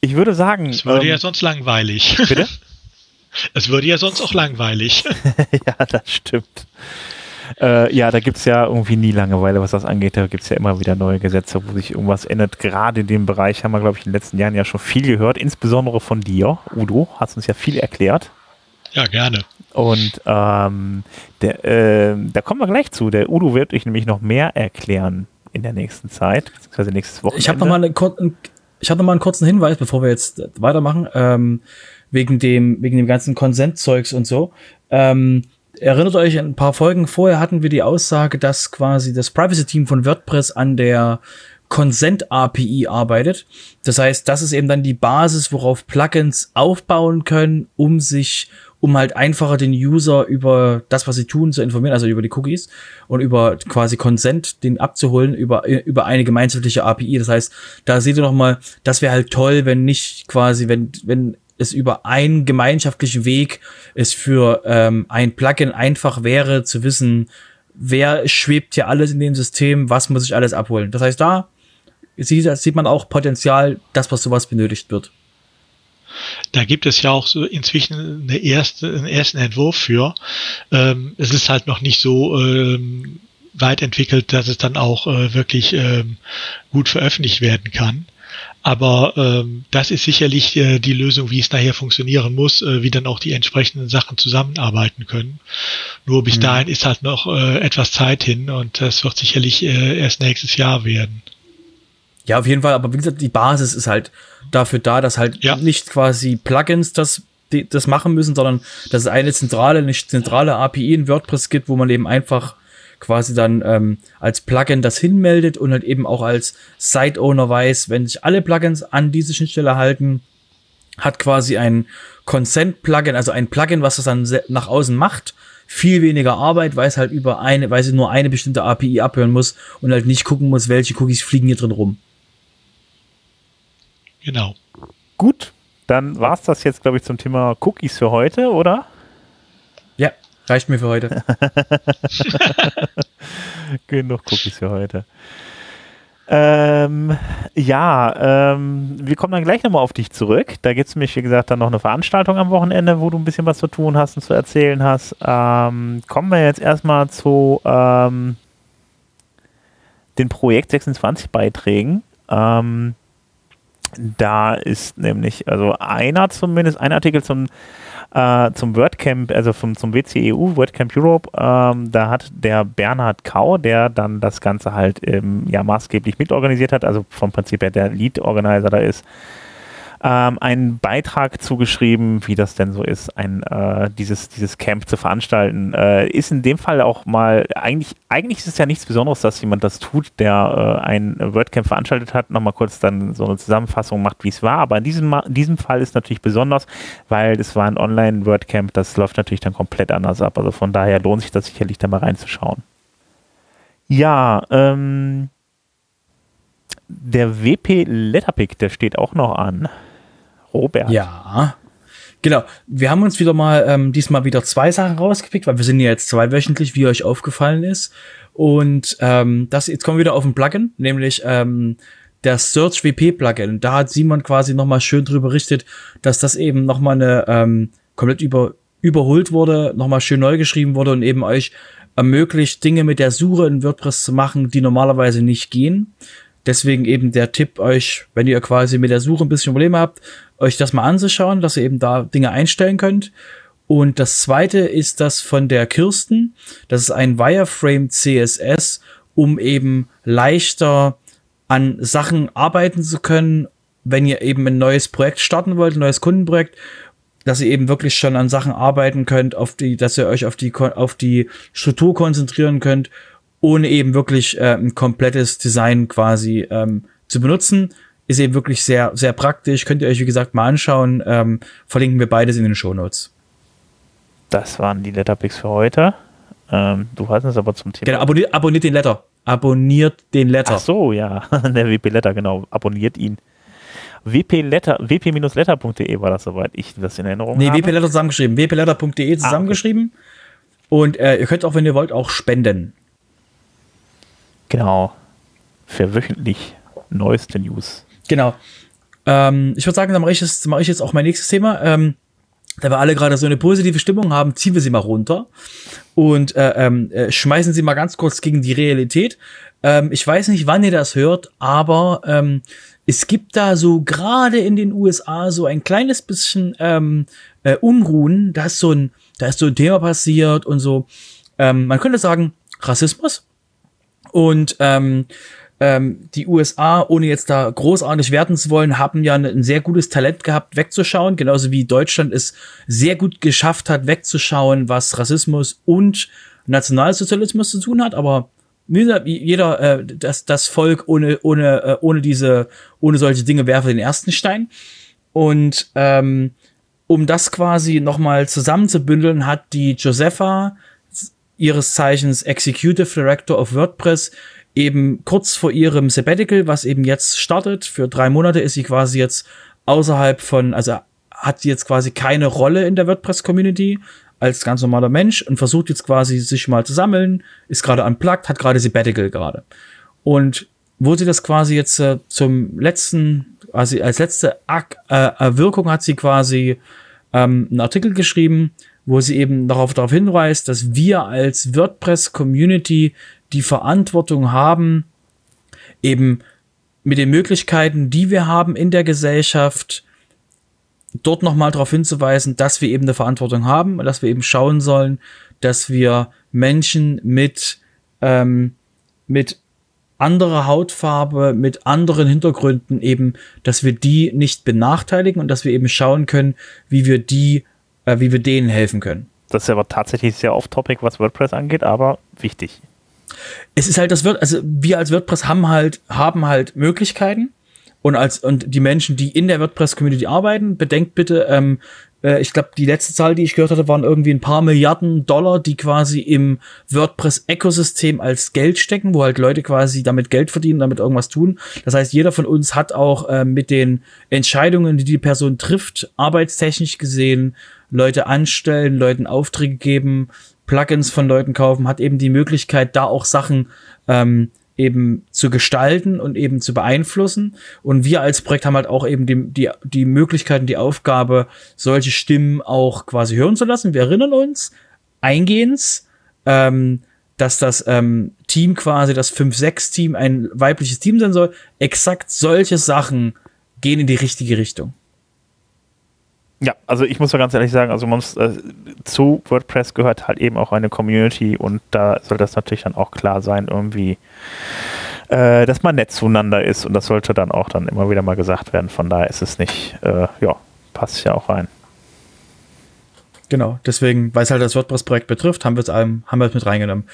ich würde sagen. Es würde ähm, ja sonst langweilig. Bitte? [LAUGHS] es würde ja sonst auch langweilig. [LAUGHS] ja, das stimmt. Äh, ja, da gibt es ja irgendwie nie Langeweile, was das angeht. Da gibt es ja immer wieder neue Gesetze, wo sich irgendwas ändert. Gerade in dem Bereich haben wir, glaube ich, in den letzten Jahren ja schon viel gehört, insbesondere von dir, Udo. Hast uns ja viel erklärt. Ja, gerne. Und ähm, der, äh, da kommen wir gleich zu. Der Udo wird euch nämlich noch mehr erklären in der nächsten Zeit, beziehungsweise nächstes Wochenende. Ich habe noch mal eine, ich habe noch mal einen kurzen Hinweis, bevor wir jetzt weitermachen, ähm, wegen dem wegen dem ganzen Konsentzeugs und so. Ähm, erinnert euch, ein paar Folgen vorher hatten wir die Aussage, dass quasi das Privacy-Team von WordPress an der Consent API arbeitet. Das heißt, das ist eben dann die Basis, worauf Plugins aufbauen können, um sich, um halt einfacher den User über das, was sie tun, zu informieren, also über die Cookies und über quasi Consent, den abzuholen über, über eine gemeinschaftliche API. Das heißt, da seht ihr noch mal, das wäre halt toll, wenn nicht quasi, wenn, wenn es über einen gemeinschaftlichen Weg es für ähm, ein Plugin einfach wäre zu wissen, wer schwebt hier alles in dem System, was muss ich alles abholen. Das heißt, da sieht, sieht man auch Potenzial, dass was sowas benötigt wird. Da gibt es ja auch so inzwischen eine erste, einen ersten Entwurf für. Ähm, es ist halt noch nicht so ähm, weit entwickelt, dass es dann auch äh, wirklich ähm, gut veröffentlicht werden kann. Aber ähm, das ist sicherlich äh, die Lösung, wie es nachher funktionieren muss, äh, wie dann auch die entsprechenden Sachen zusammenarbeiten können. Nur bis mhm. dahin ist halt noch äh, etwas Zeit hin und das wird sicherlich äh, erst nächstes Jahr werden. Ja, auf jeden Fall, aber wie gesagt, die Basis ist halt dafür da, dass halt ja. nicht quasi Plugins das, die, das machen müssen, sondern dass es eine zentrale, nicht zentrale API in WordPress gibt, wo man eben einfach quasi dann ähm, als Plugin das hinmeldet und halt eben auch als Site-Owner weiß, wenn sich alle Plugins an diese Schnittstelle halten, hat quasi ein Consent-Plugin, also ein Plugin, was das dann nach außen macht, viel weniger Arbeit, weil es halt über eine, weil sie nur eine bestimmte API abhören muss und halt nicht gucken muss, welche Cookies fliegen hier drin rum. Genau. Gut, dann war es das jetzt, glaube ich, zum Thema Cookies für heute, oder? Ja, reicht mir für heute. [LAUGHS] Genug Cookies für heute. Ähm, ja, ähm, wir kommen dann gleich nochmal auf dich zurück. Da gibt es nämlich, wie gesagt, dann noch eine Veranstaltung am Wochenende, wo du ein bisschen was zu tun hast und zu erzählen hast. Ähm, kommen wir jetzt erstmal zu ähm, den Projekt 26 Beiträgen. Ähm, da ist nämlich, also einer zumindest, ein Artikel zum, äh, zum WordCamp, also vom, zum WCEU, WordCamp Europe, ähm, da hat der Bernhard Kau, der dann das Ganze halt ähm, ja maßgeblich mitorganisiert hat, also vom Prinzip her der Lead-Organizer da ist, ähm, einen Beitrag zugeschrieben, wie das denn so ist, ein, äh, dieses, dieses Camp zu veranstalten. Äh, ist in dem Fall auch mal, eigentlich, eigentlich ist es ja nichts Besonderes, dass jemand das tut, der äh, ein WordCamp veranstaltet hat, nochmal kurz dann so eine Zusammenfassung macht, wie es war. Aber in diesem, in diesem Fall ist natürlich besonders, weil es war ein Online-WordCamp, das läuft natürlich dann komplett anders ab. Also von daher lohnt sich das sicherlich da mal reinzuschauen. Ja, ähm, der WP Letterpick, der steht auch noch an. Robert. Ja. Genau. Wir haben uns wieder mal ähm, diesmal wieder zwei Sachen rausgepickt, weil wir sind ja jetzt zweiwöchentlich, wie euch aufgefallen ist. Und ähm, das jetzt kommen wir wieder auf ein Plugin, nämlich ähm, der Search WP Plugin. Da hat Simon quasi noch mal schön drüber berichtet, dass das eben noch mal eine ähm, komplett über überholt wurde, noch mal schön neu geschrieben wurde und eben euch ermöglicht, Dinge mit der Suche in WordPress zu machen, die normalerweise nicht gehen. Deswegen eben der Tipp euch, wenn ihr quasi mit der Suche ein bisschen Probleme habt, euch das mal anzuschauen, dass ihr eben da Dinge einstellen könnt. Und das zweite ist das von der Kirsten. Das ist ein Wireframe CSS, um eben leichter an Sachen arbeiten zu können, wenn ihr eben ein neues Projekt starten wollt, ein neues Kundenprojekt, dass ihr eben wirklich schon an Sachen arbeiten könnt, auf die, dass ihr euch auf die, auf die Struktur konzentrieren könnt ohne eben wirklich äh, ein komplettes Design quasi ähm, zu benutzen. Ist eben wirklich sehr, sehr praktisch. Könnt ihr euch, wie gesagt, mal anschauen. Ähm, verlinken wir beides in den Show Notes. Das waren die Letterpicks für heute. Ähm, du hast es aber zum Thema. Genau, abonniert, abonniert den Letter. Abonniert den Letter. Ach so, ja. [LAUGHS] Der WP Letter, genau. Abonniert ihn. wp-letter.de wp war das, soweit ich das in Erinnerung nee, habe. Nee, wp-letter zusammengeschrieben. wp-letter.de zusammengeschrieben. Ah, okay. Und äh, ihr könnt auch, wenn ihr wollt, auch spenden. Genau. Für wöchentlich neueste News. Genau. Ähm, ich würde sagen, dann mache ich, jetzt, mach ich jetzt auch mein nächstes Thema. Ähm, da wir alle gerade so eine positive Stimmung haben, ziehen wir sie mal runter und äh, ähm, äh, schmeißen sie mal ganz kurz gegen die Realität. Ähm, ich weiß nicht, wann ihr das hört, aber ähm, es gibt da so gerade in den USA so ein kleines bisschen ähm, äh, Unruhen. Da ist so ein, da ist so ein Thema passiert und so. Ähm, man könnte sagen Rassismus. Und ähm, ähm, die USA, ohne jetzt da großartig werden zu wollen, haben ja ein sehr gutes Talent gehabt, wegzuschauen, genauso wie Deutschland es sehr gut geschafft hat, wegzuschauen, was Rassismus und Nationalsozialismus zu tun hat, aber jeder, äh, das, das Volk ohne, ohne, äh, ohne diese, ohne solche Dinge werfe den ersten Stein. Und ähm, um das quasi nochmal zusammenzubündeln, hat die Josepha, ihres Zeichens Executive Director of WordPress, eben kurz vor ihrem Sabbatical, was eben jetzt startet, für drei Monate ist sie quasi jetzt außerhalb von, also hat sie jetzt quasi keine Rolle in der WordPress-Community als ganz normaler Mensch und versucht jetzt quasi sich mal zu sammeln, ist gerade unplugged, hat gerade Sabbatical gerade. Und wo sie das quasi jetzt äh, zum letzten, also als letzte Ak äh, Wirkung hat sie quasi ähm, einen Artikel geschrieben, wo sie eben darauf, darauf hinweist, dass wir als WordPress-Community die Verantwortung haben, eben mit den Möglichkeiten, die wir haben in der Gesellschaft, dort nochmal darauf hinzuweisen, dass wir eben eine Verantwortung haben und dass wir eben schauen sollen, dass wir Menschen mit, ähm, mit anderer Hautfarbe, mit anderen Hintergründen eben, dass wir die nicht benachteiligen und dass wir eben schauen können, wie wir die, äh, wie wir denen helfen können. Das ist aber tatsächlich sehr off-topic, was WordPress angeht, aber wichtig. Es ist halt das wird, also wir als WordPress haben halt, haben halt Möglichkeiten und als und die Menschen, die in der WordPress-Community arbeiten, bedenkt bitte, ähm, äh, ich glaube, die letzte Zahl, die ich gehört hatte, waren irgendwie ein paar Milliarden Dollar, die quasi im WordPress-Ökosystem als Geld stecken, wo halt Leute quasi damit Geld verdienen, damit irgendwas tun. Das heißt, jeder von uns hat auch äh, mit den Entscheidungen, die die Person trifft, arbeitstechnisch gesehen, Leute anstellen, Leuten Aufträge geben, Plugins von Leuten kaufen, hat eben die Möglichkeit, da auch Sachen ähm, eben zu gestalten und eben zu beeinflussen. Und wir als Projekt haben halt auch eben die, die, die Möglichkeiten, die Aufgabe, solche Stimmen auch quasi hören zu lassen. Wir erinnern uns eingehends, ähm, dass das ähm, Team quasi, das 5-6-Team ein weibliches Team sein soll. Exakt solche Sachen gehen in die richtige Richtung. Ja, also ich muss mal ganz ehrlich sagen, also man muss, äh, zu WordPress gehört halt eben auch eine Community und da soll das natürlich dann auch klar sein, irgendwie, äh, dass man nett zueinander ist und das sollte dann auch dann immer wieder mal gesagt werden. Von daher ist es nicht, äh, ja, passt ja auch rein. Genau, deswegen, weil es halt das WordPress-Projekt betrifft, haben wir es haben wir es mit reingenommen.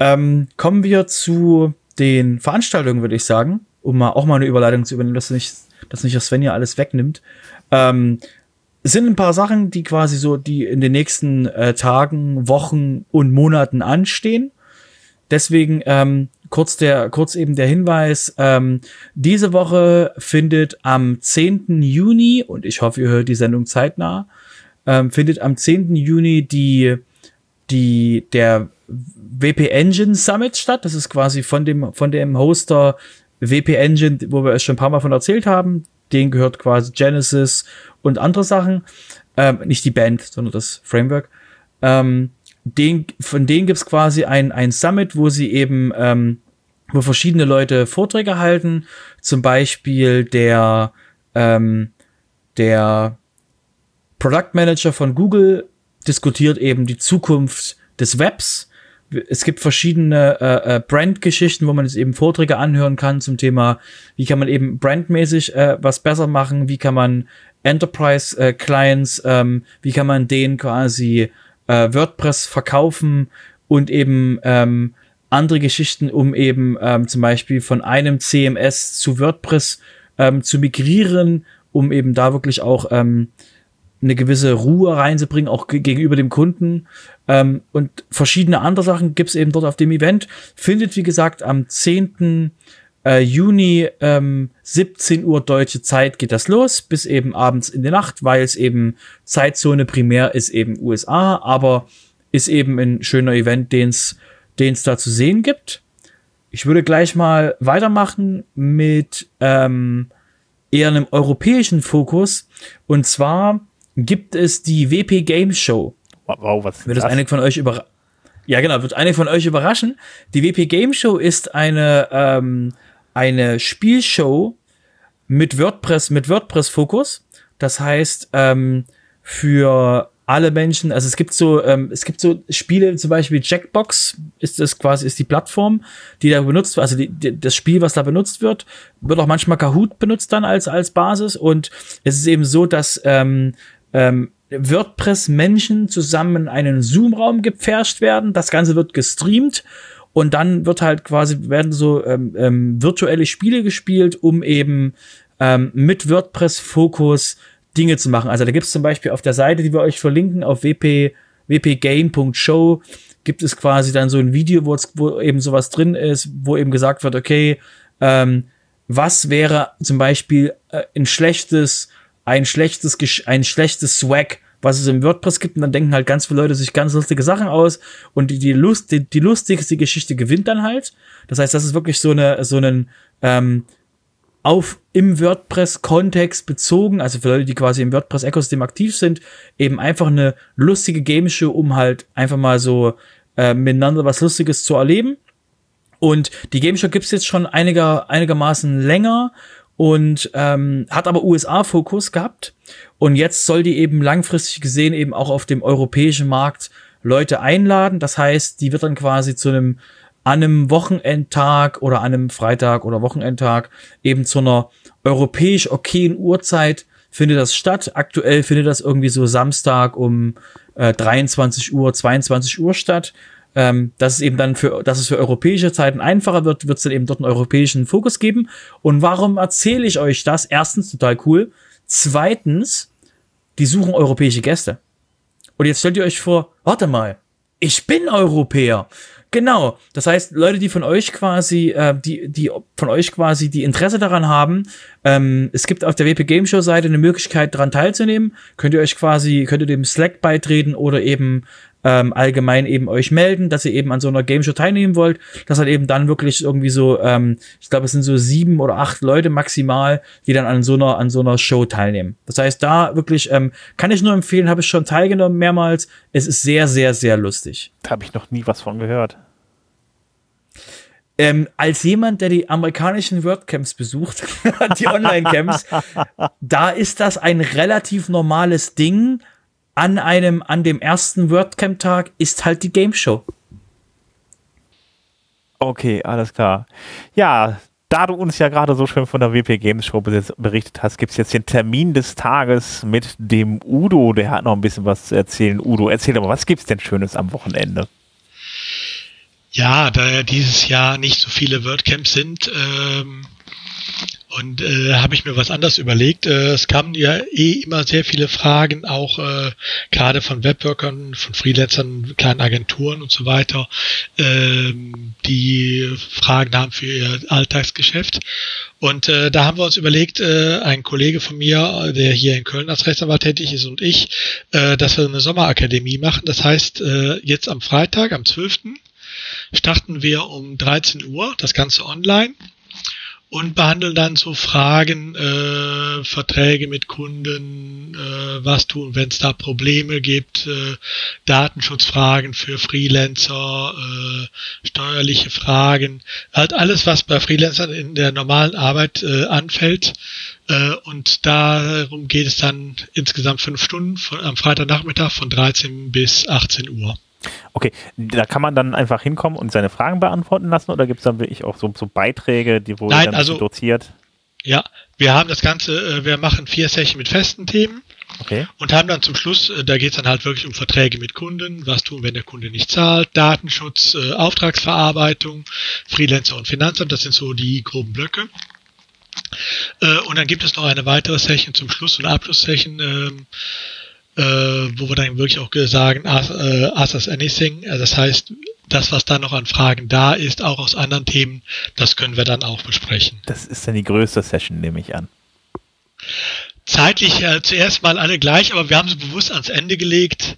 Ähm, kommen wir zu den Veranstaltungen, würde ich sagen, um mal auch mal eine Überleitung zu übernehmen, dass nicht, dass nicht das Svenja alles wegnimmt. Ähm, sind ein paar Sachen, die quasi so, die in den nächsten äh, Tagen, Wochen und Monaten anstehen. Deswegen ähm, kurz der, kurz eben der Hinweis: ähm, Diese Woche findet am 10. Juni und ich hoffe, ihr hört die Sendung zeitnah. Ähm, findet am 10. Juni die die der WP Engine Summit statt. Das ist quasi von dem von dem Hoster WP Engine, wo wir es schon ein paar Mal von erzählt haben. Den gehört quasi Genesis und andere Sachen. Ähm, nicht die Band, sondern das Framework. Ähm, den, von denen gibt's quasi ein, ein Summit, wo sie eben, ähm, wo verschiedene Leute Vorträge halten. Zum Beispiel der, ähm, der Product Manager von Google diskutiert eben die Zukunft des Webs. Es gibt verschiedene äh, äh, Brand-Geschichten, wo man jetzt eben Vorträge anhören kann zum Thema, wie kann man eben brandmäßig äh, was besser machen, wie kann man Enterprise-Clients, äh, ähm, wie kann man denen quasi äh, WordPress verkaufen und eben ähm, andere Geschichten, um eben ähm, zum Beispiel von einem CMS zu WordPress ähm, zu migrieren, um eben da wirklich auch ähm, eine gewisse Ruhe reinzubringen, auch gegenüber dem Kunden. Ähm, und verschiedene andere Sachen gibt's eben dort auf dem Event. Findet, wie gesagt, am 10 äh, Juni ähm, 17 Uhr deutsche Zeit geht das los, bis eben abends in der Nacht, weil es eben Zeitzone primär ist eben USA, aber ist eben ein schöner Event, den es den es da zu sehen gibt. Ich würde gleich mal weitermachen mit ähm, eher einem europäischen Fokus. Und zwar gibt es die WP Games Show. Wow, was ist Wird das einige von euch über ja, genau, wird einige von euch überraschen. Die WP Game Show ist eine ähm, eine Spielshow mit WordPress, mit WordPress-Fokus. Das heißt, ähm, für alle Menschen, also es gibt so, ähm, es gibt so Spiele, zum Beispiel Jackbox ist das quasi, ist die Plattform, die da benutzt wird, also die, die, das Spiel, was da benutzt wird, wird auch manchmal Kahoot benutzt dann als, als Basis und es ist eben so, dass ähm, ähm, WordPress-Menschen zusammen in einen Zoom-Raum gepfercht werden, das Ganze wird gestreamt und dann wird halt quasi, werden so ähm, ähm, virtuelle Spiele gespielt, um eben ähm, mit WordPress-Fokus Dinge zu machen. Also da gibt es zum Beispiel auf der Seite, die wir euch verlinken, auf wp, wpgame.show, gibt es quasi dann so ein Video, wo, wo eben sowas drin ist, wo eben gesagt wird, okay, ähm, was wäre zum Beispiel äh, ein schlechtes, ein schlechtes, ein schlechtes Swag, was es im WordPress gibt, und dann denken halt ganz viele Leute sich ganz lustige Sachen aus und die, die, Lust, die, die lustigste Geschichte gewinnt dann halt. Das heißt, das ist wirklich so eine, so einen, ähm, auf im WordPress-Kontext bezogen, also für Leute, die quasi im WordPress-Ökosystem aktiv sind, eben einfach eine lustige Game-Show, um halt einfach mal so äh, miteinander was Lustiges zu erleben. Und die Game Show gibt's jetzt schon einiger, einigermaßen länger und ähm, hat aber USA-Fokus gehabt. Und jetzt soll die eben langfristig gesehen eben auch auf dem europäischen Markt Leute einladen. Das heißt, die wird dann quasi zu einem an einem Wochenendtag oder an einem Freitag oder Wochenendtag eben zu einer europäisch okayen Uhrzeit findet das statt. Aktuell findet das irgendwie so Samstag um äh, 23 Uhr, 22 Uhr statt. Ähm, dass es eben dann für, dass es für europäische Zeiten einfacher wird, wird es dann eben dort einen europäischen Fokus geben. Und warum erzähle ich euch das? Erstens, total cool. Zweitens, die suchen europäische Gäste. Und jetzt stellt ihr euch vor, warte mal, ich bin Europäer. Genau. Das heißt, Leute, die von euch quasi, äh, die, die von euch quasi die Interesse daran haben, ähm, es gibt auf der WP Game Show Seite eine Möglichkeit, daran teilzunehmen. Könnt ihr euch quasi, könnt ihr dem Slack beitreten oder eben ähm, allgemein eben euch melden, dass ihr eben an so einer Game Show teilnehmen wollt. Das hat eben dann wirklich irgendwie so, ähm, ich glaube, es sind so sieben oder acht Leute maximal, die dann an so einer an so einer Show teilnehmen. Das heißt, da wirklich ähm, kann ich nur empfehlen, habe ich schon teilgenommen mehrmals. Es ist sehr, sehr, sehr lustig. Da habe ich noch nie was von gehört. Ähm, als jemand, der die amerikanischen WordCamps besucht, [LAUGHS] die Online-Camps, [LAUGHS] da ist das ein relativ normales Ding. An einem, an dem ersten WordCamp-Tag ist halt die Game Show. Okay, alles klar. Ja, da du uns ja gerade so schön von der WP Games Show berichtet hast, gibt es jetzt den Termin des Tages mit dem Udo. Der hat noch ein bisschen was zu erzählen. Udo, erzähl doch mal, was gibt's denn Schönes am Wochenende? Ja, da ja dieses Jahr nicht so viele WordCamps sind, ähm, und äh, habe ich mir was anderes überlegt. Äh, es kamen ja eh immer sehr viele Fragen, auch äh, gerade von Webworkern, von Freelancern, kleinen Agenturen und so weiter, äh, die Fragen haben für ihr Alltagsgeschäft. Und äh, da haben wir uns überlegt, äh, ein Kollege von mir, der hier in Köln als Rechtsanwalt tätig ist und ich, äh, dass wir eine Sommerakademie machen. Das heißt, äh, jetzt am Freitag, am 12 starten wir um 13 Uhr, das Ganze online und behandeln dann so Fragen, äh, Verträge mit Kunden, äh, was tun, wenn es da Probleme gibt, äh, Datenschutzfragen für Freelancer, äh, steuerliche Fragen, halt alles, was bei Freelancern in der normalen Arbeit äh, anfällt. Äh, und darum geht es dann insgesamt fünf Stunden von, am Freitagnachmittag von 13 bis 18 Uhr. Okay, da kann man dann einfach hinkommen und seine Fragen beantworten lassen oder gibt es dann wirklich auch so, so Beiträge, die wo Nein, dann also, doziert? Ja, wir haben das Ganze, äh, wir machen vier Sessions mit festen Themen. Okay. Und haben dann zum Schluss, äh, da geht es dann halt wirklich um Verträge mit Kunden, was tun, wenn der Kunde nicht zahlt, Datenschutz, äh, Auftragsverarbeitung, Freelancer und Finanzamt, das sind so die groben Blöcke. Und dann gibt es noch eine weitere Session zum Schluss, eine Abschlusssession, ähm, äh, wo wir dann wirklich auch sagen, ask, äh, ask us anything. Also das heißt, das, was da noch an Fragen da ist, auch aus anderen Themen, das können wir dann auch besprechen. Das ist dann die größte Session, nehme ich an. Zeitlich äh, zuerst mal alle gleich, aber wir haben sie bewusst ans Ende gelegt,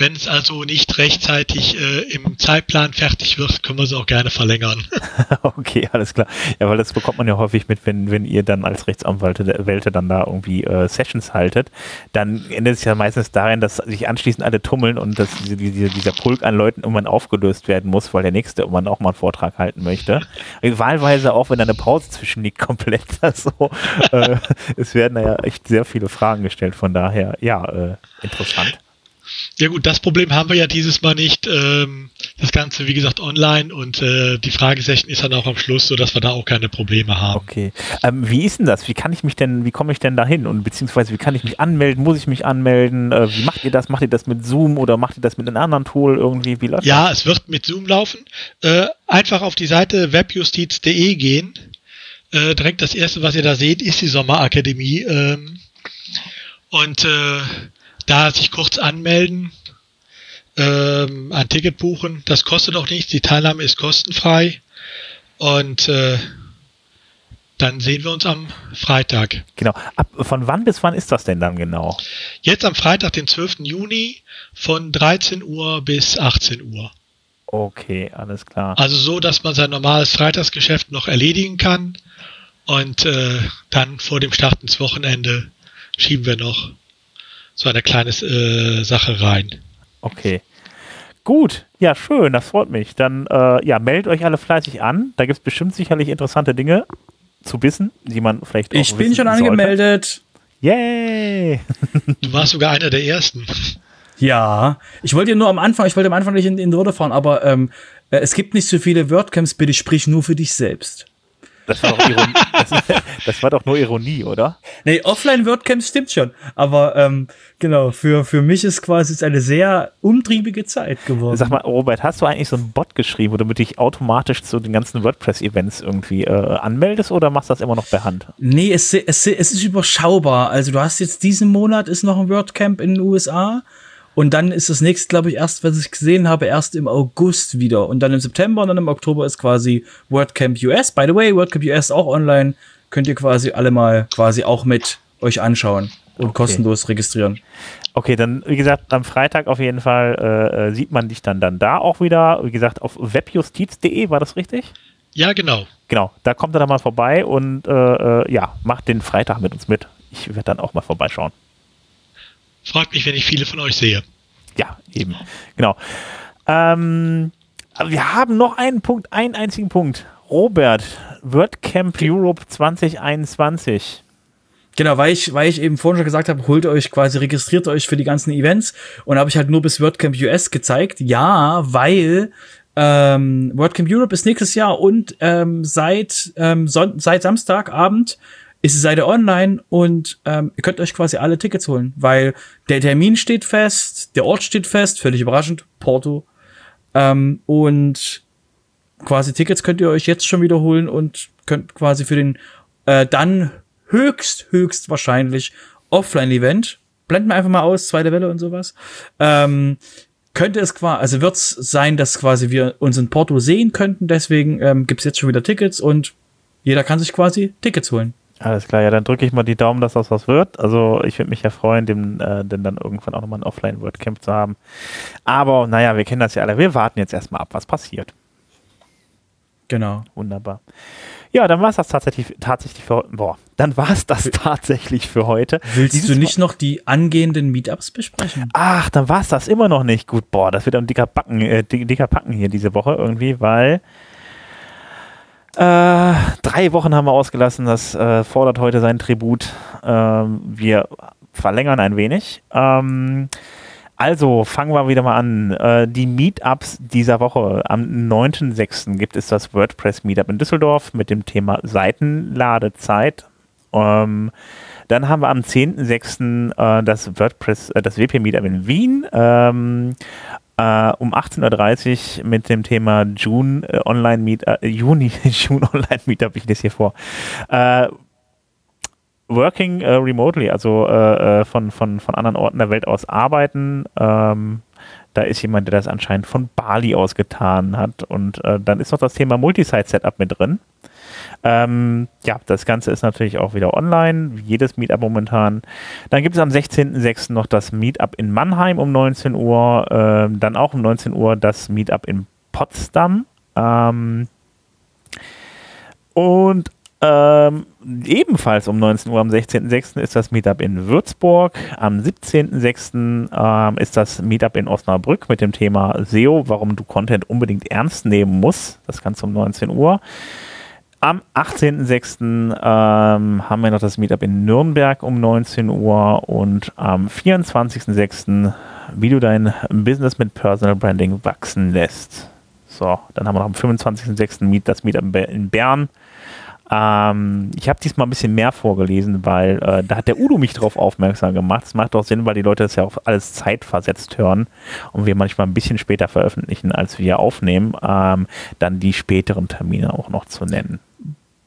wenn es also nicht rechtzeitig äh, im Zeitplan fertig wird, können wir sie auch gerne verlängern. [LAUGHS] [LAUGHS] okay, alles klar. Ja, weil das bekommt man ja häufig mit, wenn, wenn ihr dann als Rechtsanwälte dann da irgendwie äh, Sessions haltet, dann endet es ja meistens darin, dass sich anschließend alle tummeln und dass diese, diese, dieser Pulk an Leuten irgendwann aufgelöst werden muss, weil der nächste irgendwann auch mal einen Vortrag halten möchte. [LAUGHS] Wahlweise auch, wenn da eine Pause zwischen liegt, komplett. Also, äh, es werden da ja echt sehr viele Fragen gestellt, von daher, ja, äh, interessant. Ja gut, das Problem haben wir ja dieses Mal nicht. Ähm, das Ganze, wie gesagt, online und äh, die Fragesession ist dann auch am Schluss, sodass wir da auch keine Probleme haben. Okay. Ähm, wie ist denn das? Wie kann ich mich denn, wie komme ich denn da hin? Und beziehungsweise wie kann ich mich anmelden? Muss ich mich anmelden? Äh, wie macht ihr das? Macht ihr das mit Zoom oder macht ihr das mit einem anderen Tool irgendwie? Wie läuft ja, das? es wird mit Zoom laufen. Äh, einfach auf die Seite webjustiz.de gehen. Äh, direkt das erste, was ihr da seht, ist die Sommerakademie. Ähm, und äh, da sich kurz anmelden, ähm, ein Ticket buchen. Das kostet auch nichts. Die Teilnahme ist kostenfrei. Und äh, dann sehen wir uns am Freitag. Genau. Ab, von wann bis wann ist das denn dann genau? Jetzt am Freitag, den 12. Juni von 13 Uhr bis 18 Uhr. Okay, alles klar. Also so, dass man sein normales Freitagsgeschäft noch erledigen kann und äh, dann vor dem Start ins Wochenende schieben wir noch so eine kleine äh, Sache rein. Okay. Gut, ja, schön, das freut mich. Dann äh, ja, meldet euch alle fleißig an. Da gibt es bestimmt sicherlich interessante Dinge zu wissen, die man vielleicht auch Ich bin schon angemeldet. Yay! [LAUGHS] du warst sogar einer der ersten. Ja, ich wollte ja nur am Anfang, ich wollte am Anfang nicht in, in Rode fahren, aber ähm, äh, es gibt nicht so viele WordCamps, bitte sprich nur für dich selbst. Das war doch, Ironie, das, [LAUGHS] das, war doch nur Ironie, oder? Nee, Offline-WordCamps stimmt schon. Aber ähm, genau, für, für mich ist quasi jetzt eine sehr umtriebige Zeit geworden. Sag mal, Robert, hast du eigentlich so einen Bot geschrieben, wo du dich automatisch zu den ganzen WordPress-Events irgendwie äh, anmeldest oder machst du das immer noch per Hand? Nee, es, es, es ist überschaubar. Also du hast jetzt diesen Monat ist noch ein WordCamp in den USA und dann ist das nächste, glaube ich, erst, was ich gesehen habe, erst im August wieder. Und dann im September und dann im Oktober ist quasi WordCamp US. By the way, WordCamp US auch online. Könnt ihr quasi alle mal quasi auch mit euch anschauen und okay. kostenlos registrieren. Okay, dann, wie gesagt, am Freitag auf jeden Fall äh, äh sieht man dich dann, dann da auch wieder. Wie gesagt, auf webjustiz.de, war das richtig? Ja, genau. Genau, da kommt er dann mal vorbei und äh, äh, ja, macht den Freitag mit uns mit. Ich werde dann auch mal vorbeischauen. Freut mich, wenn ich viele von euch sehe. Ja, eben. Genau. Ähm, wir haben noch einen Punkt, einen einzigen Punkt. Robert, WordCamp Europe 2021. Genau, weil ich, weil ich eben vorhin schon gesagt habe, holt euch quasi, registriert euch für die ganzen Events und habe ich halt nur bis WordCamp US gezeigt. Ja, weil ähm, WordCamp Europe ist nächstes Jahr und ähm, seit, ähm, seit Samstagabend ist die Seite online und ähm, ihr könnt euch quasi alle Tickets holen, weil der Termin steht fest, der Ort steht fest, völlig überraschend, Porto. Ähm, und quasi Tickets könnt ihr euch jetzt schon wiederholen und könnt quasi für den äh, dann höchst, höchst wahrscheinlich Offline-Event, blenden wir einfach mal aus, zweite Welle und sowas, ähm, könnte es quasi, also wird es sein, dass quasi wir uns in Porto sehen könnten, deswegen ähm, gibt es jetzt schon wieder Tickets und jeder kann sich quasi Tickets holen. Alles klar, ja, dann drücke ich mal die Daumen, dass das was wird. Also ich würde mich ja freuen, dem, äh, denn dann irgendwann auch nochmal ein Offline-WordCamp zu haben. Aber naja, wir kennen das ja alle. Wir warten jetzt erstmal ab, was passiert. Genau. Wunderbar. Ja, dann war es das tatsächlich, tatsächlich für Boah, dann war es das tatsächlich für heute. Willst Dieses du nicht noch die angehenden Meetups besprechen? Ach, dann war es das immer noch nicht. Gut, boah, das wird ein dicker Backen, äh, dicker Packen hier diese Woche irgendwie, weil äh, drei Wochen haben wir ausgelassen. Das äh, fordert heute sein Tribut. Ähm, wir verlängern ein wenig. Ähm, also fangen wir wieder mal an. Äh, die Meetups dieser Woche. Am 9.6. gibt es das WordPress Meetup in Düsseldorf mit dem Thema Seitenladezeit. Ähm, dann haben wir am 10.6. Äh, das WordPress, äh, das WP Meetup in Wien. Ähm, äh, um 18.30 Uhr mit dem Thema June äh, Online Meet, äh, [LAUGHS] Juni, June Online Meetup, ich lese hier vor. Äh, working äh, remotely, also äh, von, von, von anderen Orten der Welt aus arbeiten. Ähm, da ist jemand, der das anscheinend von Bali aus getan hat. Und dann ist noch das Thema Multisite-Setup mit drin. Ähm, ja, das Ganze ist natürlich auch wieder online, wie jedes Meetup momentan. Dann gibt es am 16.06. noch das Meetup in Mannheim um 19 Uhr, ähm, dann auch um 19 Uhr das Meetup in Potsdam. Ähm, und ähm, ebenfalls um 19 Uhr am 16.06. ist das Meetup in Würzburg. Am 17.06. Ähm, ist das Meetup in Osnabrück mit dem Thema SEO, warum du Content unbedingt ernst nehmen musst. Das Ganze um 19 Uhr. Am 18.06. Ähm, haben wir noch das Meetup in Nürnberg um 19 Uhr und am 24.06. wie du dein Business mit Personal Branding wachsen lässt. So, dann haben wir noch am 25.06. Meet, das Meetup in Bern. Ähm, ich habe diesmal ein bisschen mehr vorgelesen, weil äh, da hat der Udo mich drauf aufmerksam gemacht. Das macht doch Sinn, weil die Leute das ja auch alles zeitversetzt hören und wir manchmal ein bisschen später veröffentlichen, als wir aufnehmen, ähm, dann die späteren Termine auch noch zu nennen.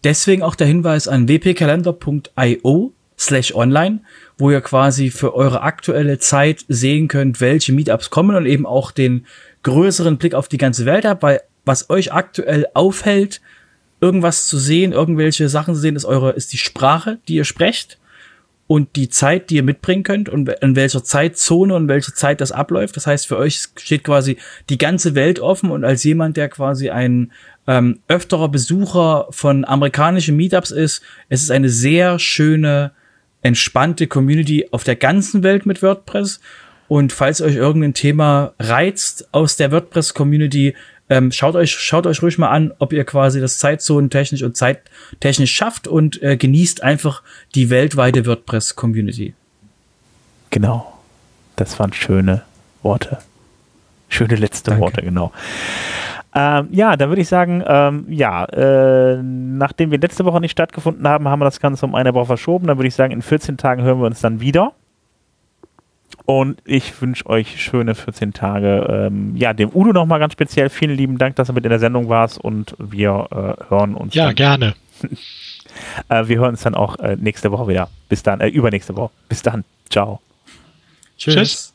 Deswegen auch der Hinweis an wpkalender.io slash online, wo ihr quasi für eure aktuelle Zeit sehen könnt, welche Meetups kommen und eben auch den größeren Blick auf die ganze Welt habt, weil was euch aktuell aufhält, irgendwas zu sehen, irgendwelche Sachen zu sehen, ist eure, ist die Sprache, die ihr sprecht und die Zeit, die ihr mitbringen könnt und in welcher Zeitzone und welcher Zeit das abläuft. Das heißt, für euch steht quasi die ganze Welt offen und als jemand, der quasi ein ähm, öfterer Besucher von amerikanischen Meetups ist, es ist eine sehr schöne, entspannte Community auf der ganzen Welt mit WordPress. Und falls euch irgendein Thema reizt aus der WordPress-Community, ähm, schaut euch, schaut euch ruhig mal an, ob ihr quasi das zeitzonentechnisch und zeittechnisch schafft und äh, genießt einfach die weltweite WordPress-Community. Genau. Das waren schöne Worte. Schöne letzte Danke. Worte, genau. Ähm, ja, dann würde ich sagen, ähm, ja, äh, nachdem wir letzte Woche nicht stattgefunden haben, haben wir das Ganze um eine Woche verschoben. Dann würde ich sagen, in 14 Tagen hören wir uns dann wieder. Und ich wünsche euch schöne 14 Tage. Ähm, ja, dem Udo nochmal ganz speziell vielen lieben Dank, dass du mit in der Sendung warst und wir äh, hören uns. Ja, dann. gerne. [LAUGHS] äh, wir hören uns dann auch äh, nächste Woche wieder. Bis dann, äh, übernächste Woche. Bis dann. Ciao. Tschüss. Tschüss.